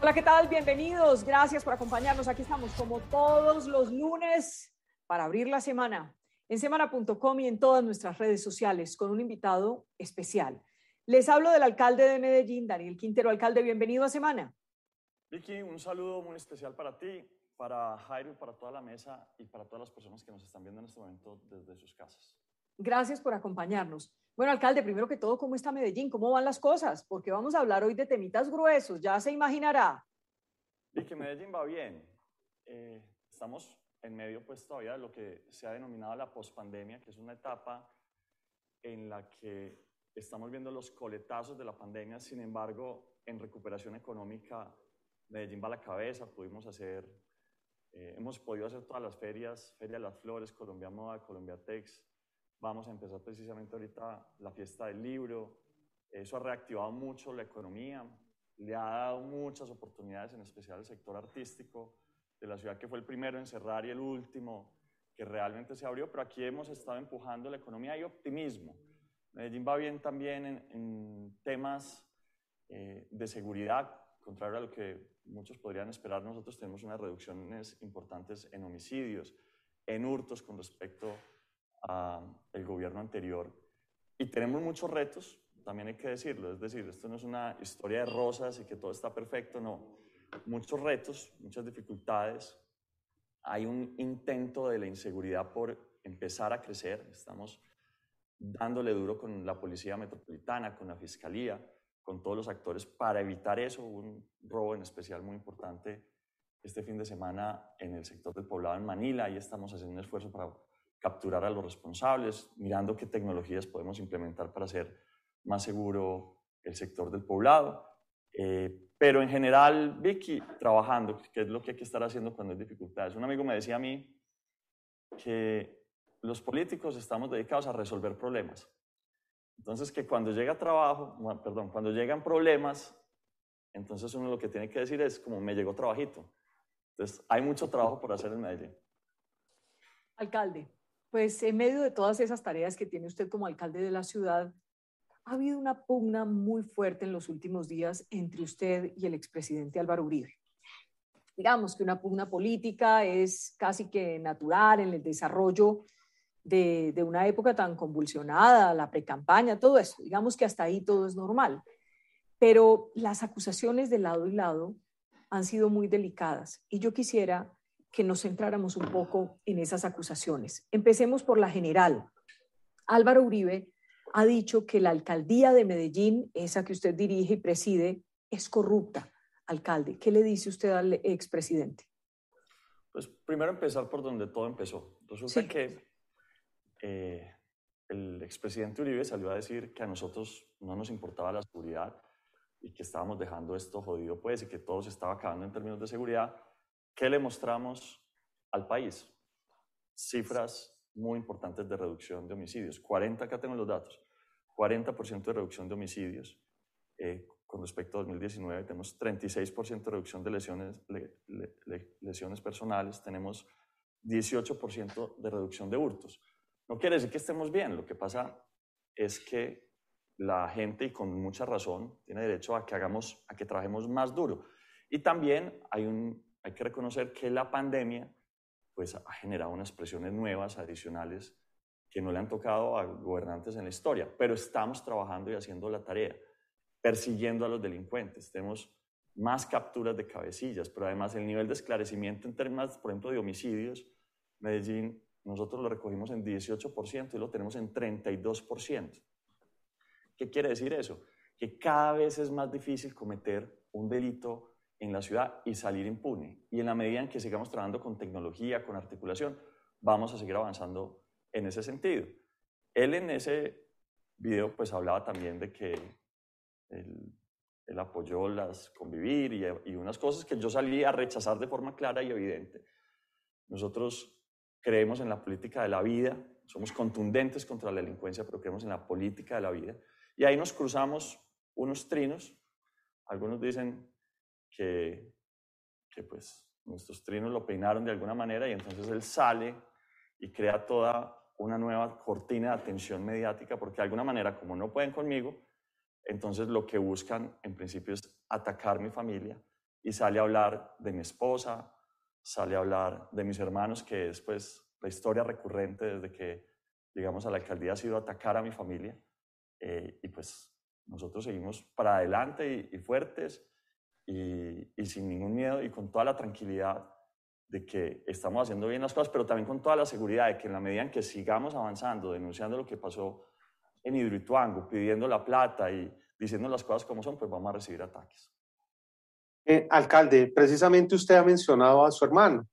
Hola, ¿qué tal? Bienvenidos. Gracias por acompañarnos. Aquí estamos como todos los lunes para abrir la semana en semana.com y en todas nuestras redes sociales con un invitado especial. Les hablo del alcalde de Medellín, Daniel Quintero. Alcalde, bienvenido a Semana. Vicky, un saludo muy especial para ti, para Jairo, para toda la mesa y para todas las personas que nos están viendo en este momento desde sus casas. Gracias por acompañarnos. Bueno, alcalde, primero que todo, ¿cómo está Medellín? ¿Cómo van las cosas? Porque vamos a hablar hoy de temitas gruesos, ya se imaginará. Y que Medellín va bien. Eh, estamos en medio, pues, todavía de lo que se ha denominado la pospandemia, que es una etapa en la que estamos viendo los coletazos de la pandemia, sin embargo, en recuperación económica, Medellín va a la cabeza, pudimos hacer, eh, hemos podido hacer todas las ferias, Feria de las Flores, Colombia Moda, Colombia Tex, Vamos a empezar precisamente ahorita la fiesta del libro. Eso ha reactivado mucho la economía, le ha dado muchas oportunidades, en especial al sector artístico de la ciudad, que fue el primero en cerrar y el último que realmente se abrió, pero aquí hemos estado empujando la economía y optimismo. Medellín va bien también en, temas eh, de seguridad, contrario a lo que muchos podrían esperar, nosotros tenemos unas reducciones importantes en homicidios, en hurtos con respecto el gobierno anterior. Y tenemos muchos retos, también hay que decirlo, es decir, esto no es una historia de rosas y que todo está perfecto, no. Muchos retos, muchas dificultades. Hay un intento de la inseguridad por empezar a crecer. Estamos dándole duro con la Policía Metropolitana, con la Fiscalía, con todos los actores para evitar eso. Un robo en especial muy importante este fin de semana en el sector del poblado en Manila. y estamos haciendo un esfuerzo para capturar a los responsables, mirando qué tecnologías podemos implementar para hacer más seguro el sector del poblado. Eh, pero en general, Vicky, trabajando, que es lo que hay que estar haciendo cuando hay dificultades. Un amigo me decía a mí que los políticos estamos dedicados a resolver problemas. Entonces, que cuando llega trabajo, perdón, cuando llegan problemas, entonces uno lo que tiene que decir es como me llegó trabajito. Entonces, hay mucho trabajo por hacer en Medellín. Alcalde, pues en medio de todas esas tareas que tiene usted como alcalde de la ciudad, ha habido una pugna muy fuerte en los últimos días entre usted y el expresidente Álvaro Uribe. Digamos que una pugna política es casi que natural en el desarrollo de, de una época tan convulsionada, la precampaña, todo eso. Digamos que hasta ahí todo es normal. Pero las acusaciones de lado y lado han sido muy delicadas y yo quisiera que nos centráramos un poco en esas acusaciones. Empecemos por la general. Álvaro Uribe ha dicho que la alcaldía de Medellín, esa que usted dirige y preside, es corrupta. Alcalde, ¿qué le dice usted al expresidente? Pues primero empezar por donde todo empezó. Resulta que eh, el expresidente Uribe salió a decir que a nosotros no nos importaba la seguridad y que estábamos dejando esto jodido, pues, y que todo se estaba acabando en términos de seguridad ¿Qué le mostramos al país? Cifras muy importantes de reducción de homicidios. 40, acá tengo los datos. 40% de reducción de homicidios. Eh, con respecto a 2019 tenemos 36% de reducción de lesiones, lesiones personales, tenemos 18% de reducción de hurtos. No quiere decir que estemos bien, lo que pasa es que la gente, y con mucha razón, tiene derecho a que hagamos, a que trabajemos más duro. Y también hay un hay que reconocer que la pandemia pues, ha generado unas presiones nuevas, adicionales, que no le han tocado a gobernantes en la historia, pero estamos trabajando y haciendo la tarea, persiguiendo a los delincuentes. Tenemos más capturas de cabecillas, pero además el nivel de esclarecimiento en términos, por ejemplo, de homicidios, Medellín, nosotros lo recogimos en 18% y lo tenemos en 32%. ¿Qué quiere decir eso? Que cada vez es más difícil cometer un delito en la ciudad y salir impune. Y en la medida en que sigamos trabajando con tecnología, con articulación, vamos a seguir avanzando en ese sentido. Él en ese video pues hablaba también de que él, apoyó las convivir y, y, unas cosas que yo salí a rechazar de forma clara y evidente. Nosotros creemos en la política de la vida, somos contundentes contra la delincuencia, pero creemos en la política de la vida. Y ahí nos cruzamos unos trinos. Algunos dicen que, pues nuestros trinos lo peinaron de alguna manera y entonces él sale y crea toda una nueva cortina de atención mediática porque de alguna manera como no pueden conmigo, entonces lo que buscan en principio es atacar mi familia, y sale a hablar de mi esposa, sale a hablar de mis hermanos, que es pues la historia recurrente desde que llegamos a la alcaldía ha sido atacar a mi familia. Eh, y pues nosotros seguimos para adelante y, fuertes y, y, sin ningún miedo y con toda la tranquilidad de que estamos haciendo bien las cosas, pero también con toda la seguridad de que en la medida en que sigamos avanzando, denunciando lo que pasó en Hidroituango, pidiendo la plata y diciendo las cosas como son, pues vamos a recibir ataques. Eh, alcalde, precisamente usted ha mencionado a su hermano,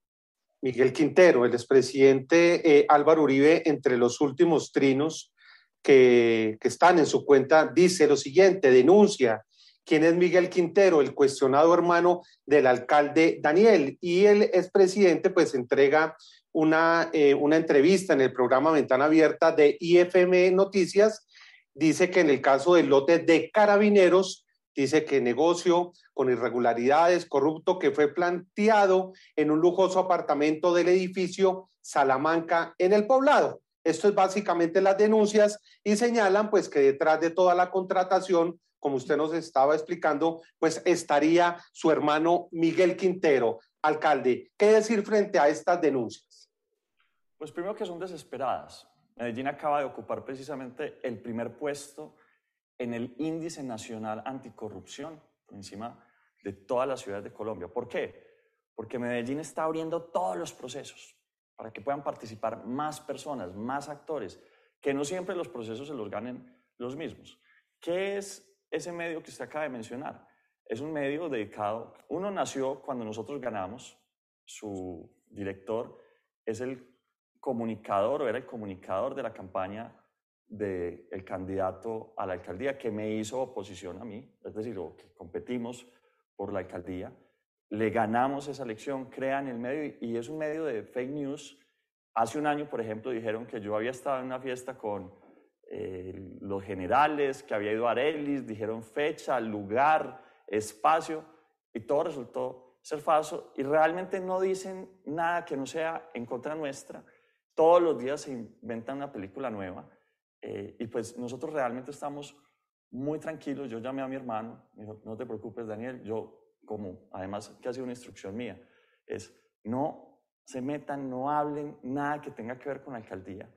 Miguel Quintero, el expresidente eh, Álvaro Uribe, entre los últimos trinos que, que están en su cuenta, dice lo siguiente, denuncia quién es Miguel Quintero, el cuestionado hermano del alcalde Daniel. Y el expresidente pues entrega una, eh, una entrevista en el programa Ventana Abierta de IFM Noticias. Dice que en el caso del lote de carabineros, dice que negocio con irregularidades, corrupto, que fue planteado en un lujoso apartamento del edificio Salamanca en el poblado. Esto es básicamente las denuncias y señalan pues que detrás de toda la contratación como usted nos estaba explicando, pues estaría su hermano Miguel Quintero. Alcalde, ¿qué decir frente a estas denuncias? Pues primero que son desesperadas. Medellín acaba de ocupar precisamente el primer puesto en el índice nacional anticorrupción, por encima de todas las ciudades de Colombia. ¿Por qué? Porque Medellín está abriendo todos los procesos para que puedan participar más personas, más actores, que no siempre los procesos se los ganen los mismos. ¿Qué es ese medio que usted acaba de mencionar. Es un medio dedicado, uno nació cuando nosotros ganamos, su director es el comunicador o era el comunicador de la campaña del candidato a la alcaldía que me hizo oposición a mí, es decir, que competimos por la alcaldía. Le ganamos esa elección, crean el medio y es un medio de fake news. Hace un año, por ejemplo, dijeron que yo había estado en una fiesta con eh, los generales, que había ido a Arelis, dijeron fecha, lugar, espacio, y todo resultó ser falso, y realmente no dicen nada que no sea en contra nuestra. Todos los días se inventan una película nueva, eh, y pues nosotros realmente estamos muy tranquilos. Yo llamé a mi hermano, me dijo, no te preocupes, Daniel, yo como, además que ha sido una instrucción mía, es no se metan, no hablen nada que tenga que ver con la alcaldía,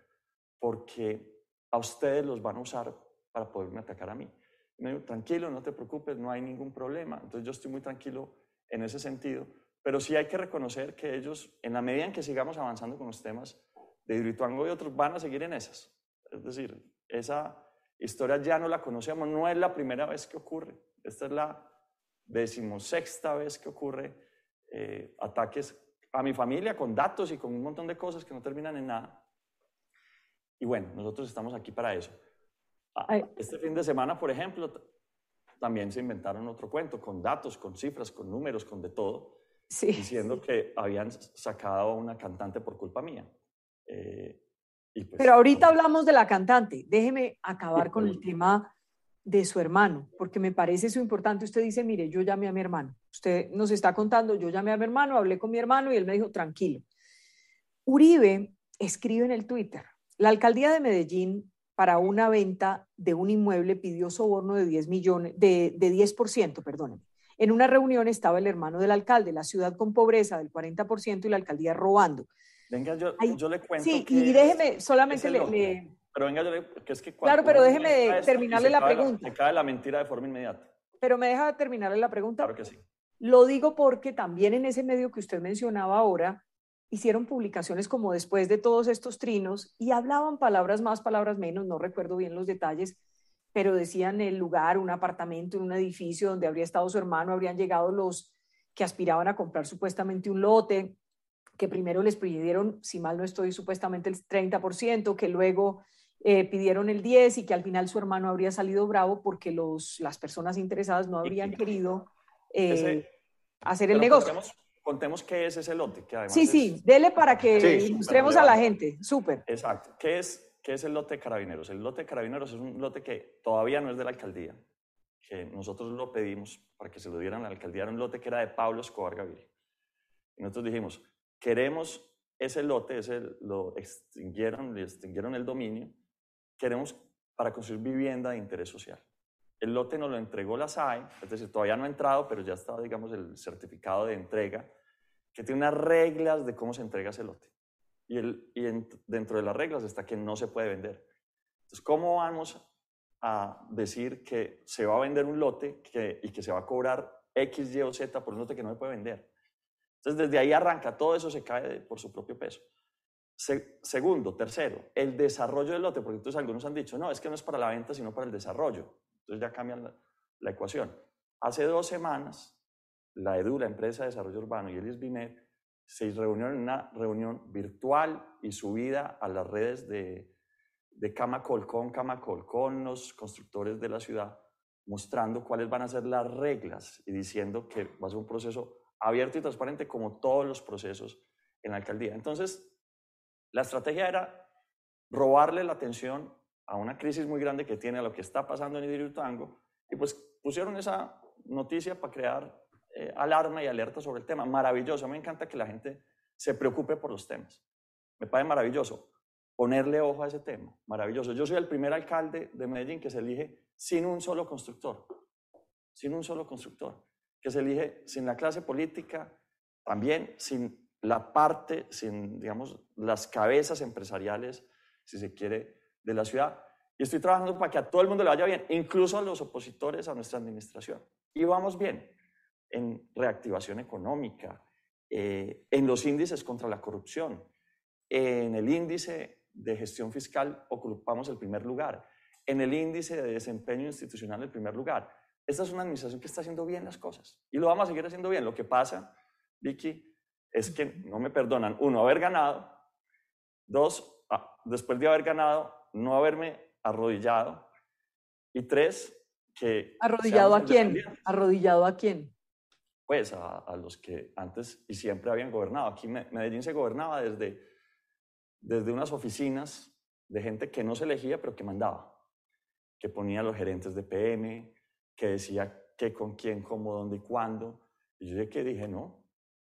porque a ustedes los van a usar para poderme atacar a mí. Me dijo, tranquilo, no te preocupes, no hay ningún problema. Entonces yo estoy muy tranquilo en ese sentido, pero sí hay que reconocer que ellos, en la medida en que sigamos avanzando con los temas de Hidroituango y otros, van a seguir en esas. Es decir, esa historia ya no la conocemos, no es la primera vez que ocurre. Esta es la decimosexta vez que ocurre eh, ataques a mi familia con datos y con un montón de cosas que no terminan en nada. Y bueno, nosotros estamos aquí para eso. Ah, este fin de semana, por ejemplo, también se inventaron otro cuento con datos, con cifras, con números, con de todo, diciendo que habían sacado a una cantante por culpa mía. Eh, pues, Pero ahorita hablamos de la cantante. Déjeme acabar con el tema de su hermano, porque me parece eso importante. Usted dice, mire, yo llamé a mi hermano. Usted nos está contando, yo llamé a mi hermano, hablé con mi hermano y él me dijo, tranquilo. Uribe escribe en el Twitter, la alcaldía de Medellín para una venta de un inmueble pidió soborno de 10 millones, de, de 10%, perdónenme. En una reunión estaba el hermano del alcalde, la ciudad con pobreza del 40% y la alcaldía robando. Venga, yo, yo le cuento. Sí, y déjeme, solamente le, Pero venga, yo le, que es que Claro, pero déjeme terminarle la pregunta. Se cae la mentira de forma inmediata. Pero me deja terminarle la pregunta. Claro que sí. Lo digo porque también en ese medio que usted mencionaba ahora, hicieron publicaciones como después de todos estos trinos y hablaban palabras más, palabras menos, no recuerdo bien los detalles, pero decían el lugar, un apartamento, un edificio donde habría estado su hermano, habrían llegado los que aspiraban a comprar supuestamente un lote, que primero les pidieron, si mal no estoy, supuestamente el 30%, que luego eh, pidieron el 10% y que al final su hermano habría salido bravo porque los, las personas interesadas no habrían querido eh, hacer el negocio contemos qué es ese lote. Que además sí, sí, dele para que ilustremos a la gente. Súper. Exacto. ¿Qué es, ¿Qué es el lote de carabineros? El lote de carabineros es un lote que todavía no es de la alcaldía, que nosotros lo pedimos para que se lo dieran a la alcaldía. Era un lote que era de Pablo Escobar Gaviria. Y nosotros dijimos, queremos ese lote, ese lo extinguieron, le extinguieron el dominio, queremos para construir vivienda de interés social. El lote nos lo entregó la SAE, es decir, todavía no ha entrado, pero ya está, digamos, el certificado de entrega, que tiene unas reglas de cómo se entrega ese lote. Y, el, y dentro de las reglas está que no se puede vender. Entonces, ¿cómo vamos a decir que se va a vender un lote que, y que se va a cobrar X, Y o Z por un lote que no se puede vender? Entonces, desde ahí arranca, todo eso se cae por su propio peso. segundo, tercero, el desarrollo del lote, porque entonces algunos han dicho, no, es que no es para la venta, sino para el desarrollo. Entonces ya cambian la, ecuación. Hace dos semanas, la EDU, la empresa de desarrollo urbano, y el ISBINET se reunieron en una reunión virtual y subida a las redes de, de Camacol con Camacol, con los constructores de la ciudad, mostrando cuáles van a ser las reglas y diciendo que va a ser un proceso abierto y transparente como todos los procesos en la alcaldía. Entonces, la estrategia era robarle la atención a una crisis muy grande que tiene a lo que está pasando en Tango y pues pusieron esa noticia para crear eh, alarma y alerta sobre el tema. Maravilloso, me encanta que la gente se preocupe por los temas. Me parece maravilloso ponerle ojo a ese tema. Maravilloso. Yo soy el primer alcalde de Medellín que se elige sin un solo constructor, sin un solo constructor, que se elige sin la clase política, también sin la parte, sin, digamos, las cabezas empresariales, si se quiere, de la ciudad. Y estoy trabajando para que a todo el mundo le vaya bien, incluso a los opositores a nuestra administración. Y vamos bien en reactivación económica, eh, en los índices contra la corrupción, en el índice de gestión fiscal ocupamos el primer lugar, en el índice de desempeño institucional el primer lugar. Esta es una administración que está haciendo bien las cosas y lo vamos a seguir haciendo bien. Lo que pasa, Vicky, es que no me perdonan, uno, haber ganado, dos, ah, después de haber ganado, no haberme arrodillado. Y tres, que... ¿Arrodillado a quién? ¿Arrodillado a quién? Pues a, los que antes y siempre habían gobernado. Aquí Medellín se gobernaba desde, desde unas oficinas de gente que no se elegía, pero que mandaba, que ponía los gerentes de PM, que decía qué, con quién, cómo, dónde y cuándo. Y yo que dije, no,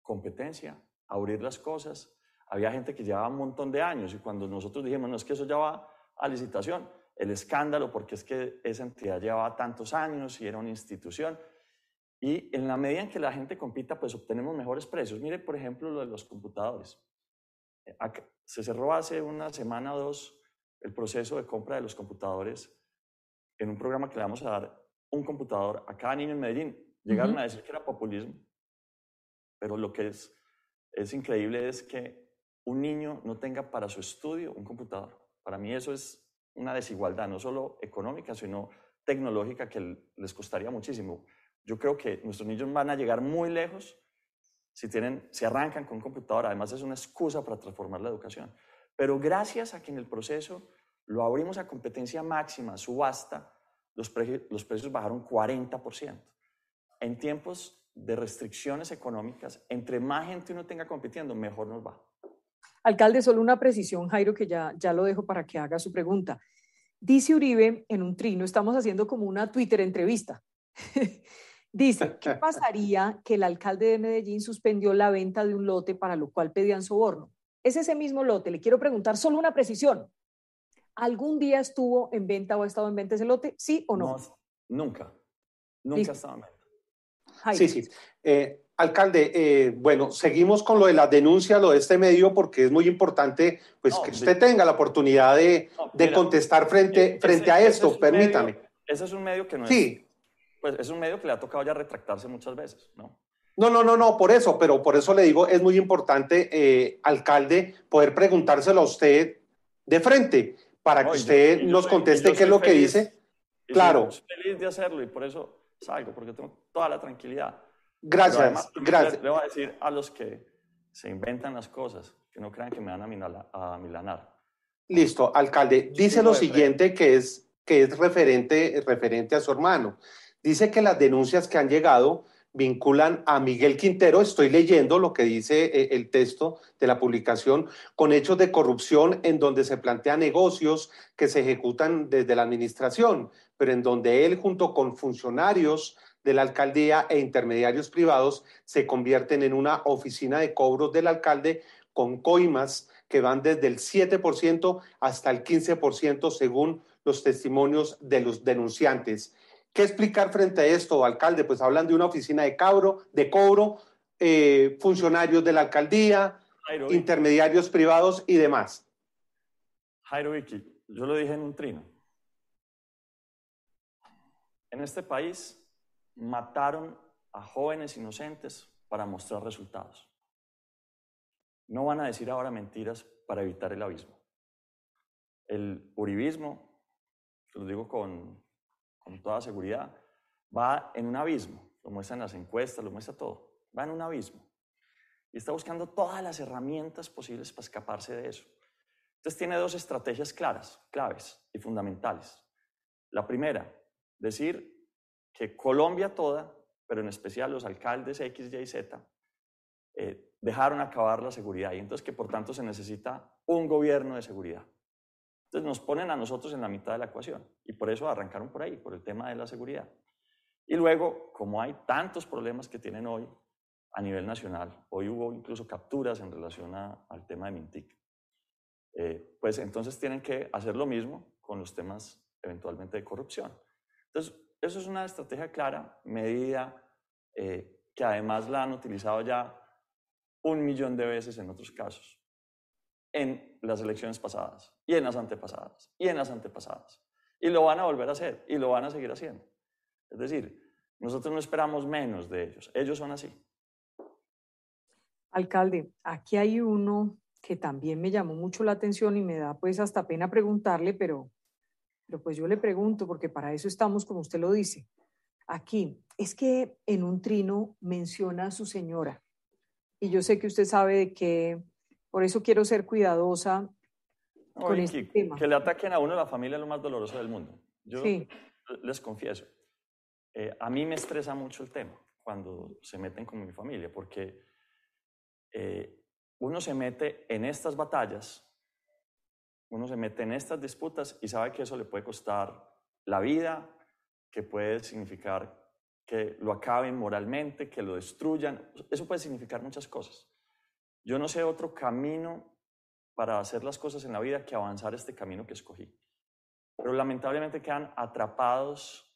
competencia, abrir las cosas. Había gente que llevaba un montón de años y cuando nosotros dijimos, no, es que eso ya va a licitación, el escándalo, porque es que esa entidad llevaba tantos años y era una institución. Y en la medida en que la gente compita, pues obtenemos mejores precios. Mire, por ejemplo, lo de los computadores. Se cerró hace una semana o dos el proceso de compra de los computadores en un programa que le vamos a dar un computador a cada niño en Medellín. Llegaron a decir que era populismo, pero lo que es, es increíble es que un niño no tenga para su estudio un computador. Para mí eso es una desigualdad, no solo económica, sino tecnológica, que les costaría muchísimo. Yo creo que nuestros niños van a llegar muy lejos si, tienen, si arrancan con computadora. Además, es una excusa para transformar la educación. Pero gracias a que en el proceso lo abrimos a competencia máxima, subasta, los, los precios bajaron 40%. En tiempos de restricciones económicas, entre más gente uno tenga compitiendo, mejor nos va. Alcalde, solo una precisión, Jairo, que ya, ya lo dejo para que haga su pregunta. Dice Uribe en un trino, estamos haciendo como una Twitter entrevista. Dice, ¿qué pasaría que el alcalde de Medellín suspendió la venta de un lote para lo cual pedían soborno? Es ese mismo lote. Le quiero preguntar solo una precisión. ¿Algún día estuvo en venta o ha estado en venta ese lote? ¿Sí o no? nunca. Nunca ha estado en venta. Sí, sí. Eh, Alcalde, eh, bueno, seguimos con lo de la denuncia, lo de este medio, porque es muy importante pues, que usted tenga la oportunidad de, contestar frente, frente a esto, permítame. ese es un medio que no sí. es... Pues es un medio que le ha tocado ya retractarse muchas veces, ¿no? No, no, no, no, por eso, pero por eso le digo, es muy importante, eh, alcalde, poder preguntárselo a usted de frente, para que usted nos conteste qué es lo que dice. Claro. Soy feliz de hacerlo y por eso salgo, porque tengo toda la tranquilidad. Gracias, gracias. Le voy a decir a los que se inventan las cosas, que no crean que me van a, milanar. Listo, alcalde. Dice lo siguiente que es, que es referente, referente a su hermano. Dice que las denuncias que han llegado vinculan a Miguel Quintero, estoy leyendo lo que dice eh, el texto de la publicación, con hechos de corrupción en donde se plantean negocios que se ejecutan desde la administración, pero en donde él junto con funcionarios de la alcaldía e intermediarios privados se convierten en una oficina de cobros del alcalde con coimas que van desde el 7% hasta el 15% según los testimonios de los denunciantes. ¿Qué explicar frente a esto, alcalde? Pues hablan de una oficina de, cabro, de cobro, eh, funcionarios de la alcaldía, intermediarios privados y demás. Jairo Vicky, yo lo dije en un trino. En este país mataron a jóvenes inocentes para mostrar resultados. No van a decir ahora mentiras para evitar el abismo. El uribismo, lo digo con, con toda seguridad, va en un abismo. Lo muestran las encuestas, lo muestra todo. Va en un abismo. Y está buscando todas las herramientas posibles para escaparse de eso. Entonces tiene dos estrategias claras, claves y fundamentales. La primera, decir que Colombia toda, pero en especial los alcaldes X, Y, Z, eh, dejaron acabar la seguridad y entonces que por tanto se necesita un gobierno de seguridad. Entonces nos ponen a nosotros en la mitad de la ecuación y por eso arrancaron por ahí, por el tema de la seguridad. Y luego, como hay tantos problemas que tienen hoy a nivel nacional, hoy hubo incluso capturas en relación al tema de Mintic, eh, pues entonces tienen que hacer lo mismo con los temas eventualmente de corrupción. Entonces, eso es una estrategia clara, medida, eh, que además la han utilizado ya un millón de veces en otros casos, en las elecciones pasadas, y en las antepasadas, y en las antepasadas. Y lo van a volver a hacer, y lo van a seguir haciendo. Es decir, nosotros no esperamos menos de ellos, ellos son así. Alcalde, aquí hay uno que también me llamó mucho la atención y me da pues hasta pena preguntarle, pero, pero pues yo le pregunto, porque para eso estamos, como usted lo dice. Aquí, es que en un trino menciona a su señora, y yo sé que usted sabe de que, por eso quiero ser cuidadosa con este tema. Que le ataquen a uno la familia es lo más doloroso del mundo. Yo les confieso, eh, a mí me estresa mucho el tema cuando se meten con mi familia, porque eh, uno se mete en estas batallas, uno se mete en estas disputas y sabe que eso le puede costar la vida, que puede significar que lo acaben moralmente, que lo destruyan. Eso puede significar muchas cosas. Yo no sé otro camino para hacer las cosas en la vida que avanzar este camino que escogí. Pero lamentablemente quedan atrapados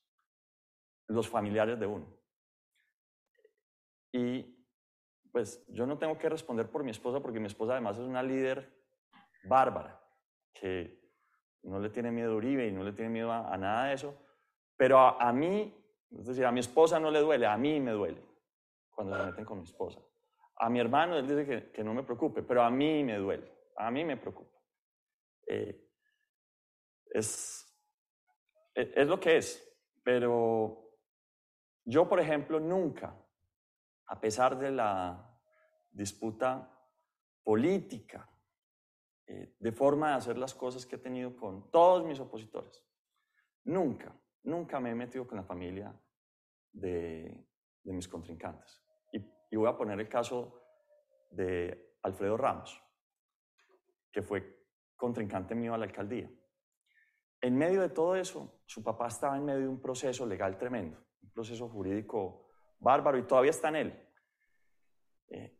los familiares de uno. Y pues yo no tengo que responder por mi esposa porque mi esposa además es una líder bárbara, que no le tiene miedo a Uribe y no le tiene miedo a, nada de eso, pero a, mí, es decir, a mi esposa no le duele, a mí me duele cuando se meten con mi esposa. A mi hermano él dice que, no me preocupe, pero a mí me duele, a mí me preocupa. Eh, es, e, es lo que es, pero yo, por ejemplo, nunca, a pesar de la disputa política, eh, de forma de hacer las cosas que he tenido con todos mis opositores. Nunca, nunca me he metido con la familia de, mis contrincantes. Y, y, voy a poner el caso de Alfredo Ramos, que fue contrincante mío a la alcaldía. En medio de todo eso, su papá estaba en medio de un proceso legal tremendo, un proceso jurídico bárbaro y todavía está en él. Eh,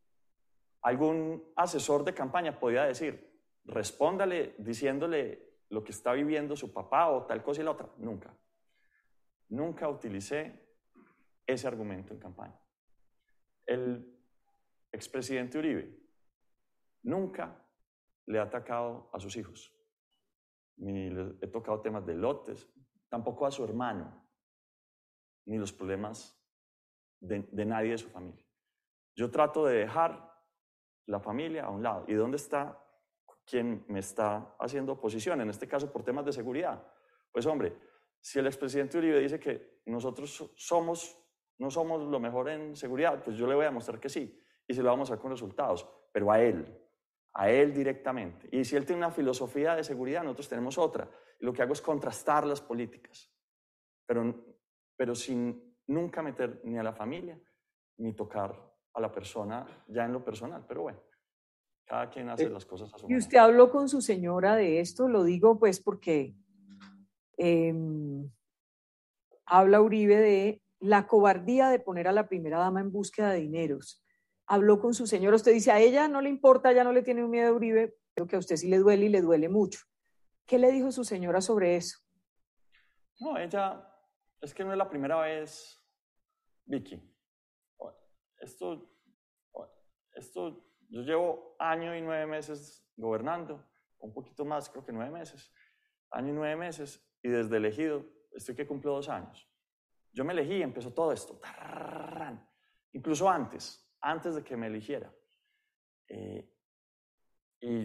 algún asesor de campaña podía decir, respóndale diciéndole lo que está viviendo su papá o tal cosa y la otra. Nunca. Nunca utilicé ese argumento en campaña. El expresidente Uribe nunca le ha atacado a sus hijos, ni le he tocado temas de lotes, tampoco a su hermano, ni los problemas de, de nadie de su familia. Yo trato de dejar la familia a un lado. ¿Y dónde está quien me está haciendo oposición? En este caso, por temas de seguridad. Pues hombre, si el expresidente Uribe dice que nosotros somos, no somos lo mejor en seguridad, pues yo le voy a mostrar que sí. Y se lo vamos a hacer con resultados, pero a él, a él directamente. Y si él tiene una filosofía de seguridad, nosotros tenemos otra. Y lo que hago es contrastar las políticas, pero, pero sin nunca meter ni a la familia ni tocar a la persona ya en lo personal, pero bueno, cada quien hace eh, las cosas a su manera. ¿Y usted habló con su señora de esto? Lo digo pues porque em, habla Uribe de la cobardía de poner a la primera dama en búsqueda de dineros. Habló con su señora, usted dice, a ella no le importa, ya no le tiene miedo a Uribe, pero que a usted sí le duele y le duele mucho. ¿Qué le dijo su señora sobre eso? No, ella, es que no es la primera vez, Vicky. Esto, esto, yo llevo año y nueve meses gobernando, un poquito más, creo que nueve meses, año y nueve meses, y desde elegido estoy que cumplo dos años. Yo me elegí y empezó todo esto, incluso antes, antes de que me eligiera. Eh, y,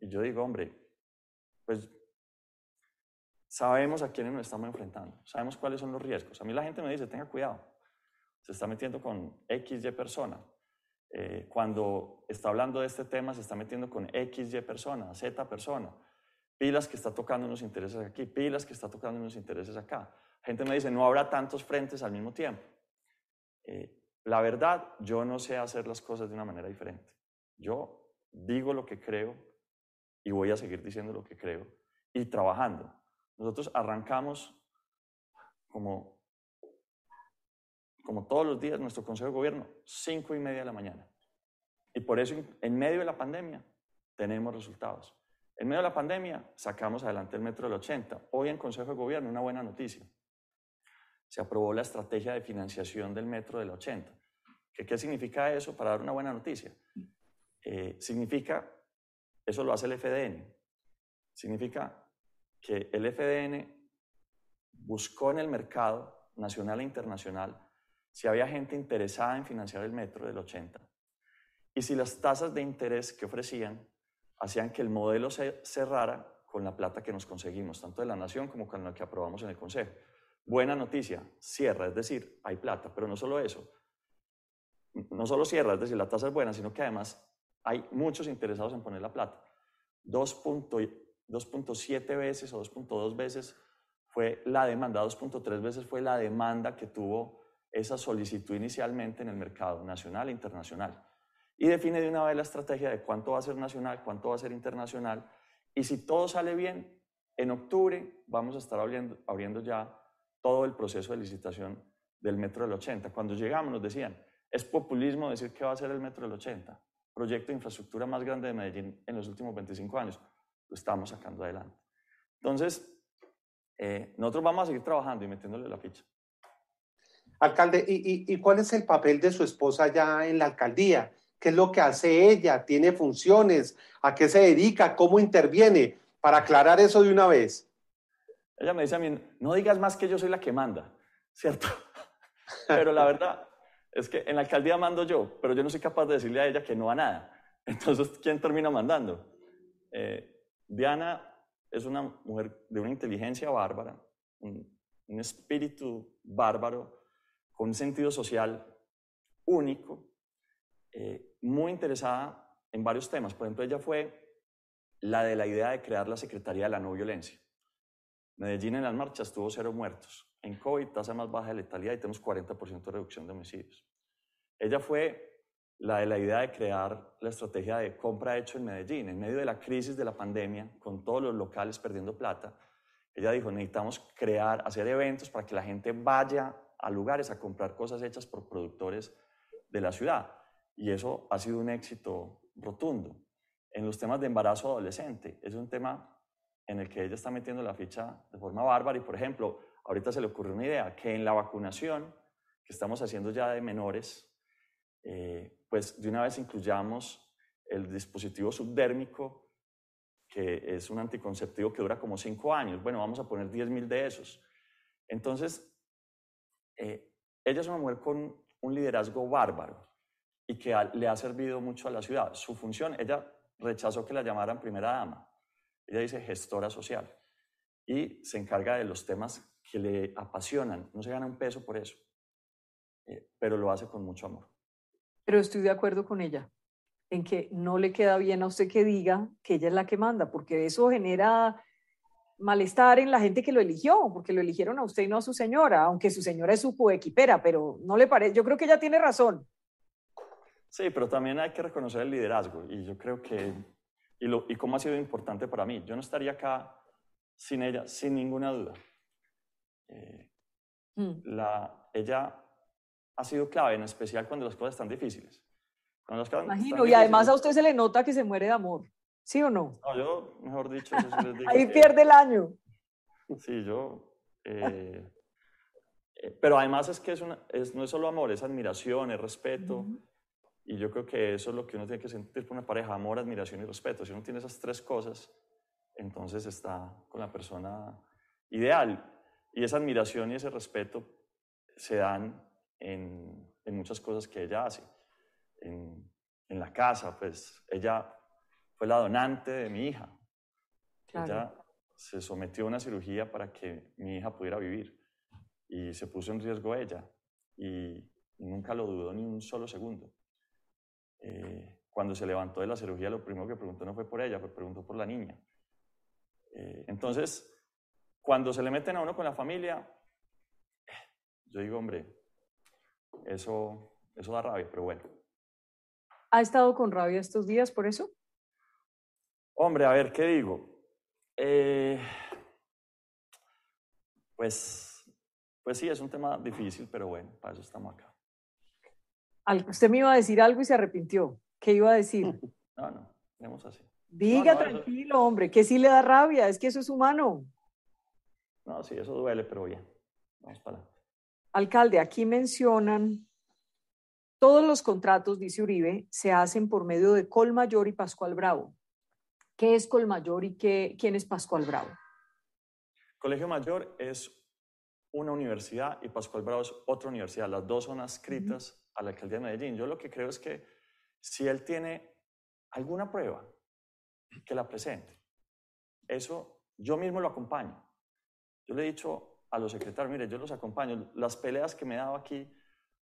y yo digo, hombre, pues sabemos a quiénes nos estamos enfrentando, sabemos cuáles son los riesgos. A mí la gente me dice, tenga cuidado, se está metiendo con X, Y persona. Eh, cuando está hablando de este tema, se está metiendo con X, Y persona, Z persona. Pilas que está tocando unos intereses aquí, pilas que está tocando unos intereses acá. Gente me dice, no habrá tantos frentes al mismo tiempo. Eh, la verdad, yo no sé hacer las cosas de una manera diferente. Yo digo lo que creo y voy a seguir diciendo lo que creo y trabajando. Nosotros arrancamos como, como todos los días nuestro Consejo de Gobierno, cinco y media de la mañana. Y por eso en medio de la pandemia tenemos resultados. En medio de la pandemia sacamos adelante el metro del 80. Hoy en Consejo de Gobierno una buena noticia. Se aprobó la estrategia de financiación del metro del 80. ¿Qué, qué significa eso para dar una buena noticia? Eh, significa, eso lo hace el FDN, significa que el FDN buscó en el mercado nacional e internacional si había gente interesada en financiar el metro del 80 y si las tasas de interés que ofrecían hacían que el modelo se cerrara con la plata que nos conseguimos, tanto de la nación como con la que aprobamos en el Consejo. Buena noticia, cierra, es decir, hay plata, pero no solo eso, no solo cierra, es decir, la tasa es buena, sino que además hay muchos interesados en poner la plata. 2.7 veces o 2.2 veces fue la demanda, 2.3 veces fue la demanda que tuvo esa solicitud inicialmente en el mercado nacional e internacional. Y define de una vez la estrategia de cuánto va a ser nacional, cuánto va a ser internacional. Y si todo sale bien, en octubre vamos a estar abriendo, ya todo el proceso de licitación del metro del 80. Cuando llegamos nos decían, es populismo decir que va a ser el metro del 80, proyecto de infraestructura más grande de Medellín en los últimos 25 años lo estamos sacando adelante. Entonces, eh, nosotros vamos a seguir trabajando y metiéndole la ficha. Alcalde, ¿y, cuál es el papel de su esposa ya en la alcaldía? ¿Qué es lo que hace ella? ¿Tiene funciones? ¿A qué se dedica? ¿Cómo interviene? Para aclarar eso de una vez. Ella me dice a mí, no digas más que yo soy la que manda, ¿cierto? Pero la verdad es que en la alcaldía mando yo, pero yo no soy capaz de decirle a ella que no a nada. Entonces, ¿quién termina mandando? Eh, Diana es una mujer de una inteligencia bárbara, un, espíritu bárbaro, con un sentido social único, eh, muy interesada en varios temas. Por ejemplo, ella fue la de la idea de crear la Secretaría de la No Violencia. Medellín en las marchas tuvo cero muertos. En COVID, tasa más baja de letalidad y tenemos 40% de reducción de homicidios. Ella fue la de la idea de crear la estrategia de compra hecho en Medellín, en medio de la crisis de la pandemia, con todos los locales perdiendo plata. Ella dijo, necesitamos crear, hacer eventos para que la gente vaya a lugares a comprar cosas hechas por productores de la ciudad. Y eso ha sido un éxito rotundo. En los temas de embarazo adolescente, es un tema en el que ella está metiendo la ficha de forma bárbara y, por ejemplo, ahorita se le ocurrió una idea, que en la vacunación que estamos haciendo ya de menores, eh, pues de una vez incluyamos el dispositivo subdérmico, que es un anticonceptivo que dura como cinco años. Bueno, vamos a poner 10.000 de esos. Entonces, eh, ella es una mujer con un liderazgo bárbaro y que le ha servido mucho a la ciudad. Su función, ella rechazó que la llamaran primera dama. Ella dice gestora social y se encarga de los temas que le apasionan. No se gana un peso por eso, eh, pero lo hace con mucho amor pero estoy de acuerdo con ella en que no le queda bien a usted que diga que ella es la que manda, porque eso genera malestar en la gente que lo eligió, porque lo eligieron a usted y no a su señora, aunque su señora es su coequipera, pero no le parece, yo creo que ella tiene razón. Sí, pero también hay que reconocer el liderazgo y yo creo que, y, lo, y cómo ha sido importante para mí, yo no estaría acá sin ella, sin ninguna duda. Eh, mm. la, ella ha sido clave, en especial cuando las cosas están difíciles. Cuando las Imagino, y además a usted se le nota que se muere de amor, ¿sí o no? No, yo, mejor dicho, eso les digo Ahí pierde el año. Sí, yo, eh, Eh, pero además es que es una, es, no es solo amor, es admiración, es respeto. Y yo creo que eso es lo que uno tiene que sentir por una pareja, amor, admiración y respeto. Si uno tiene esas tres cosas, entonces está con la persona ideal. Y esa admiración y ese respeto se dan en, en muchas cosas que ella hace. En, en, la casa, pues ella fue la donante de mi hija. Ella se sometió a una cirugía para que mi hija pudiera vivir y se puso en riesgo ella y nunca lo dudó ni un solo segundo. Eh, cuando se levantó de la cirugía, lo primero que preguntó no fue por ella, preguntó por la niña. Eh, entonces, cuando se le meten a uno con la familia, yo digo, hombre, eso, eso da rabia, pero bueno. ¿Ha estado con rabia estos días por eso? Hombre, a ver, ¿qué digo? Eh, pues, pues sí, es un tema difícil, pero bueno, para eso estamos acá. Usted me iba a decir algo y se arrepintió. ¿Qué iba a decir? No, no, vemos así. Diga tranquilo, hombre, que sí le da rabia, es que eso es humano. No, sí, eso duele, pero bien. Vamos para adelante. Alcalde, aquí mencionan todos los contratos, dice Uribe, se hacen por medio de Colmayor y Pascual Bravo. ¿Qué es Colmayor y qué, quién es Pascual Bravo? Colegio Mayor es una universidad y Pascual Bravo es otra universidad. Las dos son adscritas a la alcaldía de Medellín. Yo lo que creo es que si él tiene alguna prueba, que la presente. Eso yo mismo lo acompaño. Yo le he dicho a los secretarios, mire, yo los acompaño. Las peleas que me he dado aquí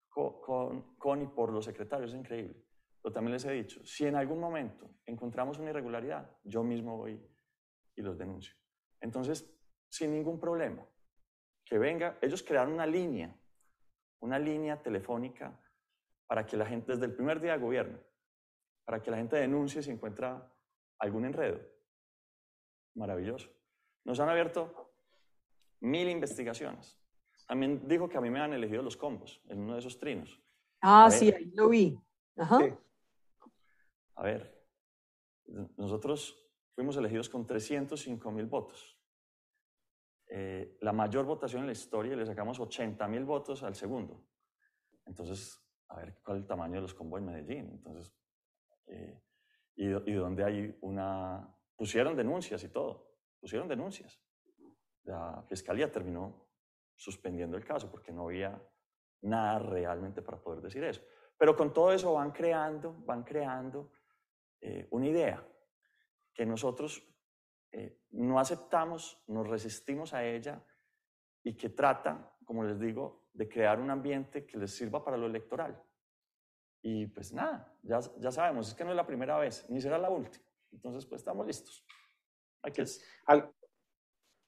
con, con, y por los secretarios es increíble. Pero también les he dicho, si en algún momento encontramos una irregularidad, yo mismo voy y los denuncio. Entonces, sin ningún problema, que venga, ellos crearon una línea, una línea telefónica para que la gente, desde el primer día de gobierno, para que la gente denuncie si encuentra algún enredo. Maravilloso. Nos han abierto mil investigaciones. También dijo que a mí me han elegido los combos en uno de esos trinos. Ah, sí, ahí lo vi. Ajá. A ver, nosotros fuimos elegidos con 305 mil votos. Eh, la mayor votación en la historia, le sacamos 80 mil votos al segundo. Entonces, a ver cuál es el tamaño de los combos en Medellín. Entonces, eh, y, y donde hay una... Pusieron denuncias y todo, pusieron denuncias. La fiscalía terminó suspendiendo el caso porque no había nada realmente para poder decir eso. Pero con todo eso van creando, van creando eh, una idea que nosotros eh, no aceptamos, nos resistimos a ella y que trata, como les digo, de crear un ambiente que les sirva para lo electoral. Y pues nada, ya, ya sabemos, es que no es la primera vez, ni será la última. Entonces, pues estamos listos. Aquí es. Al,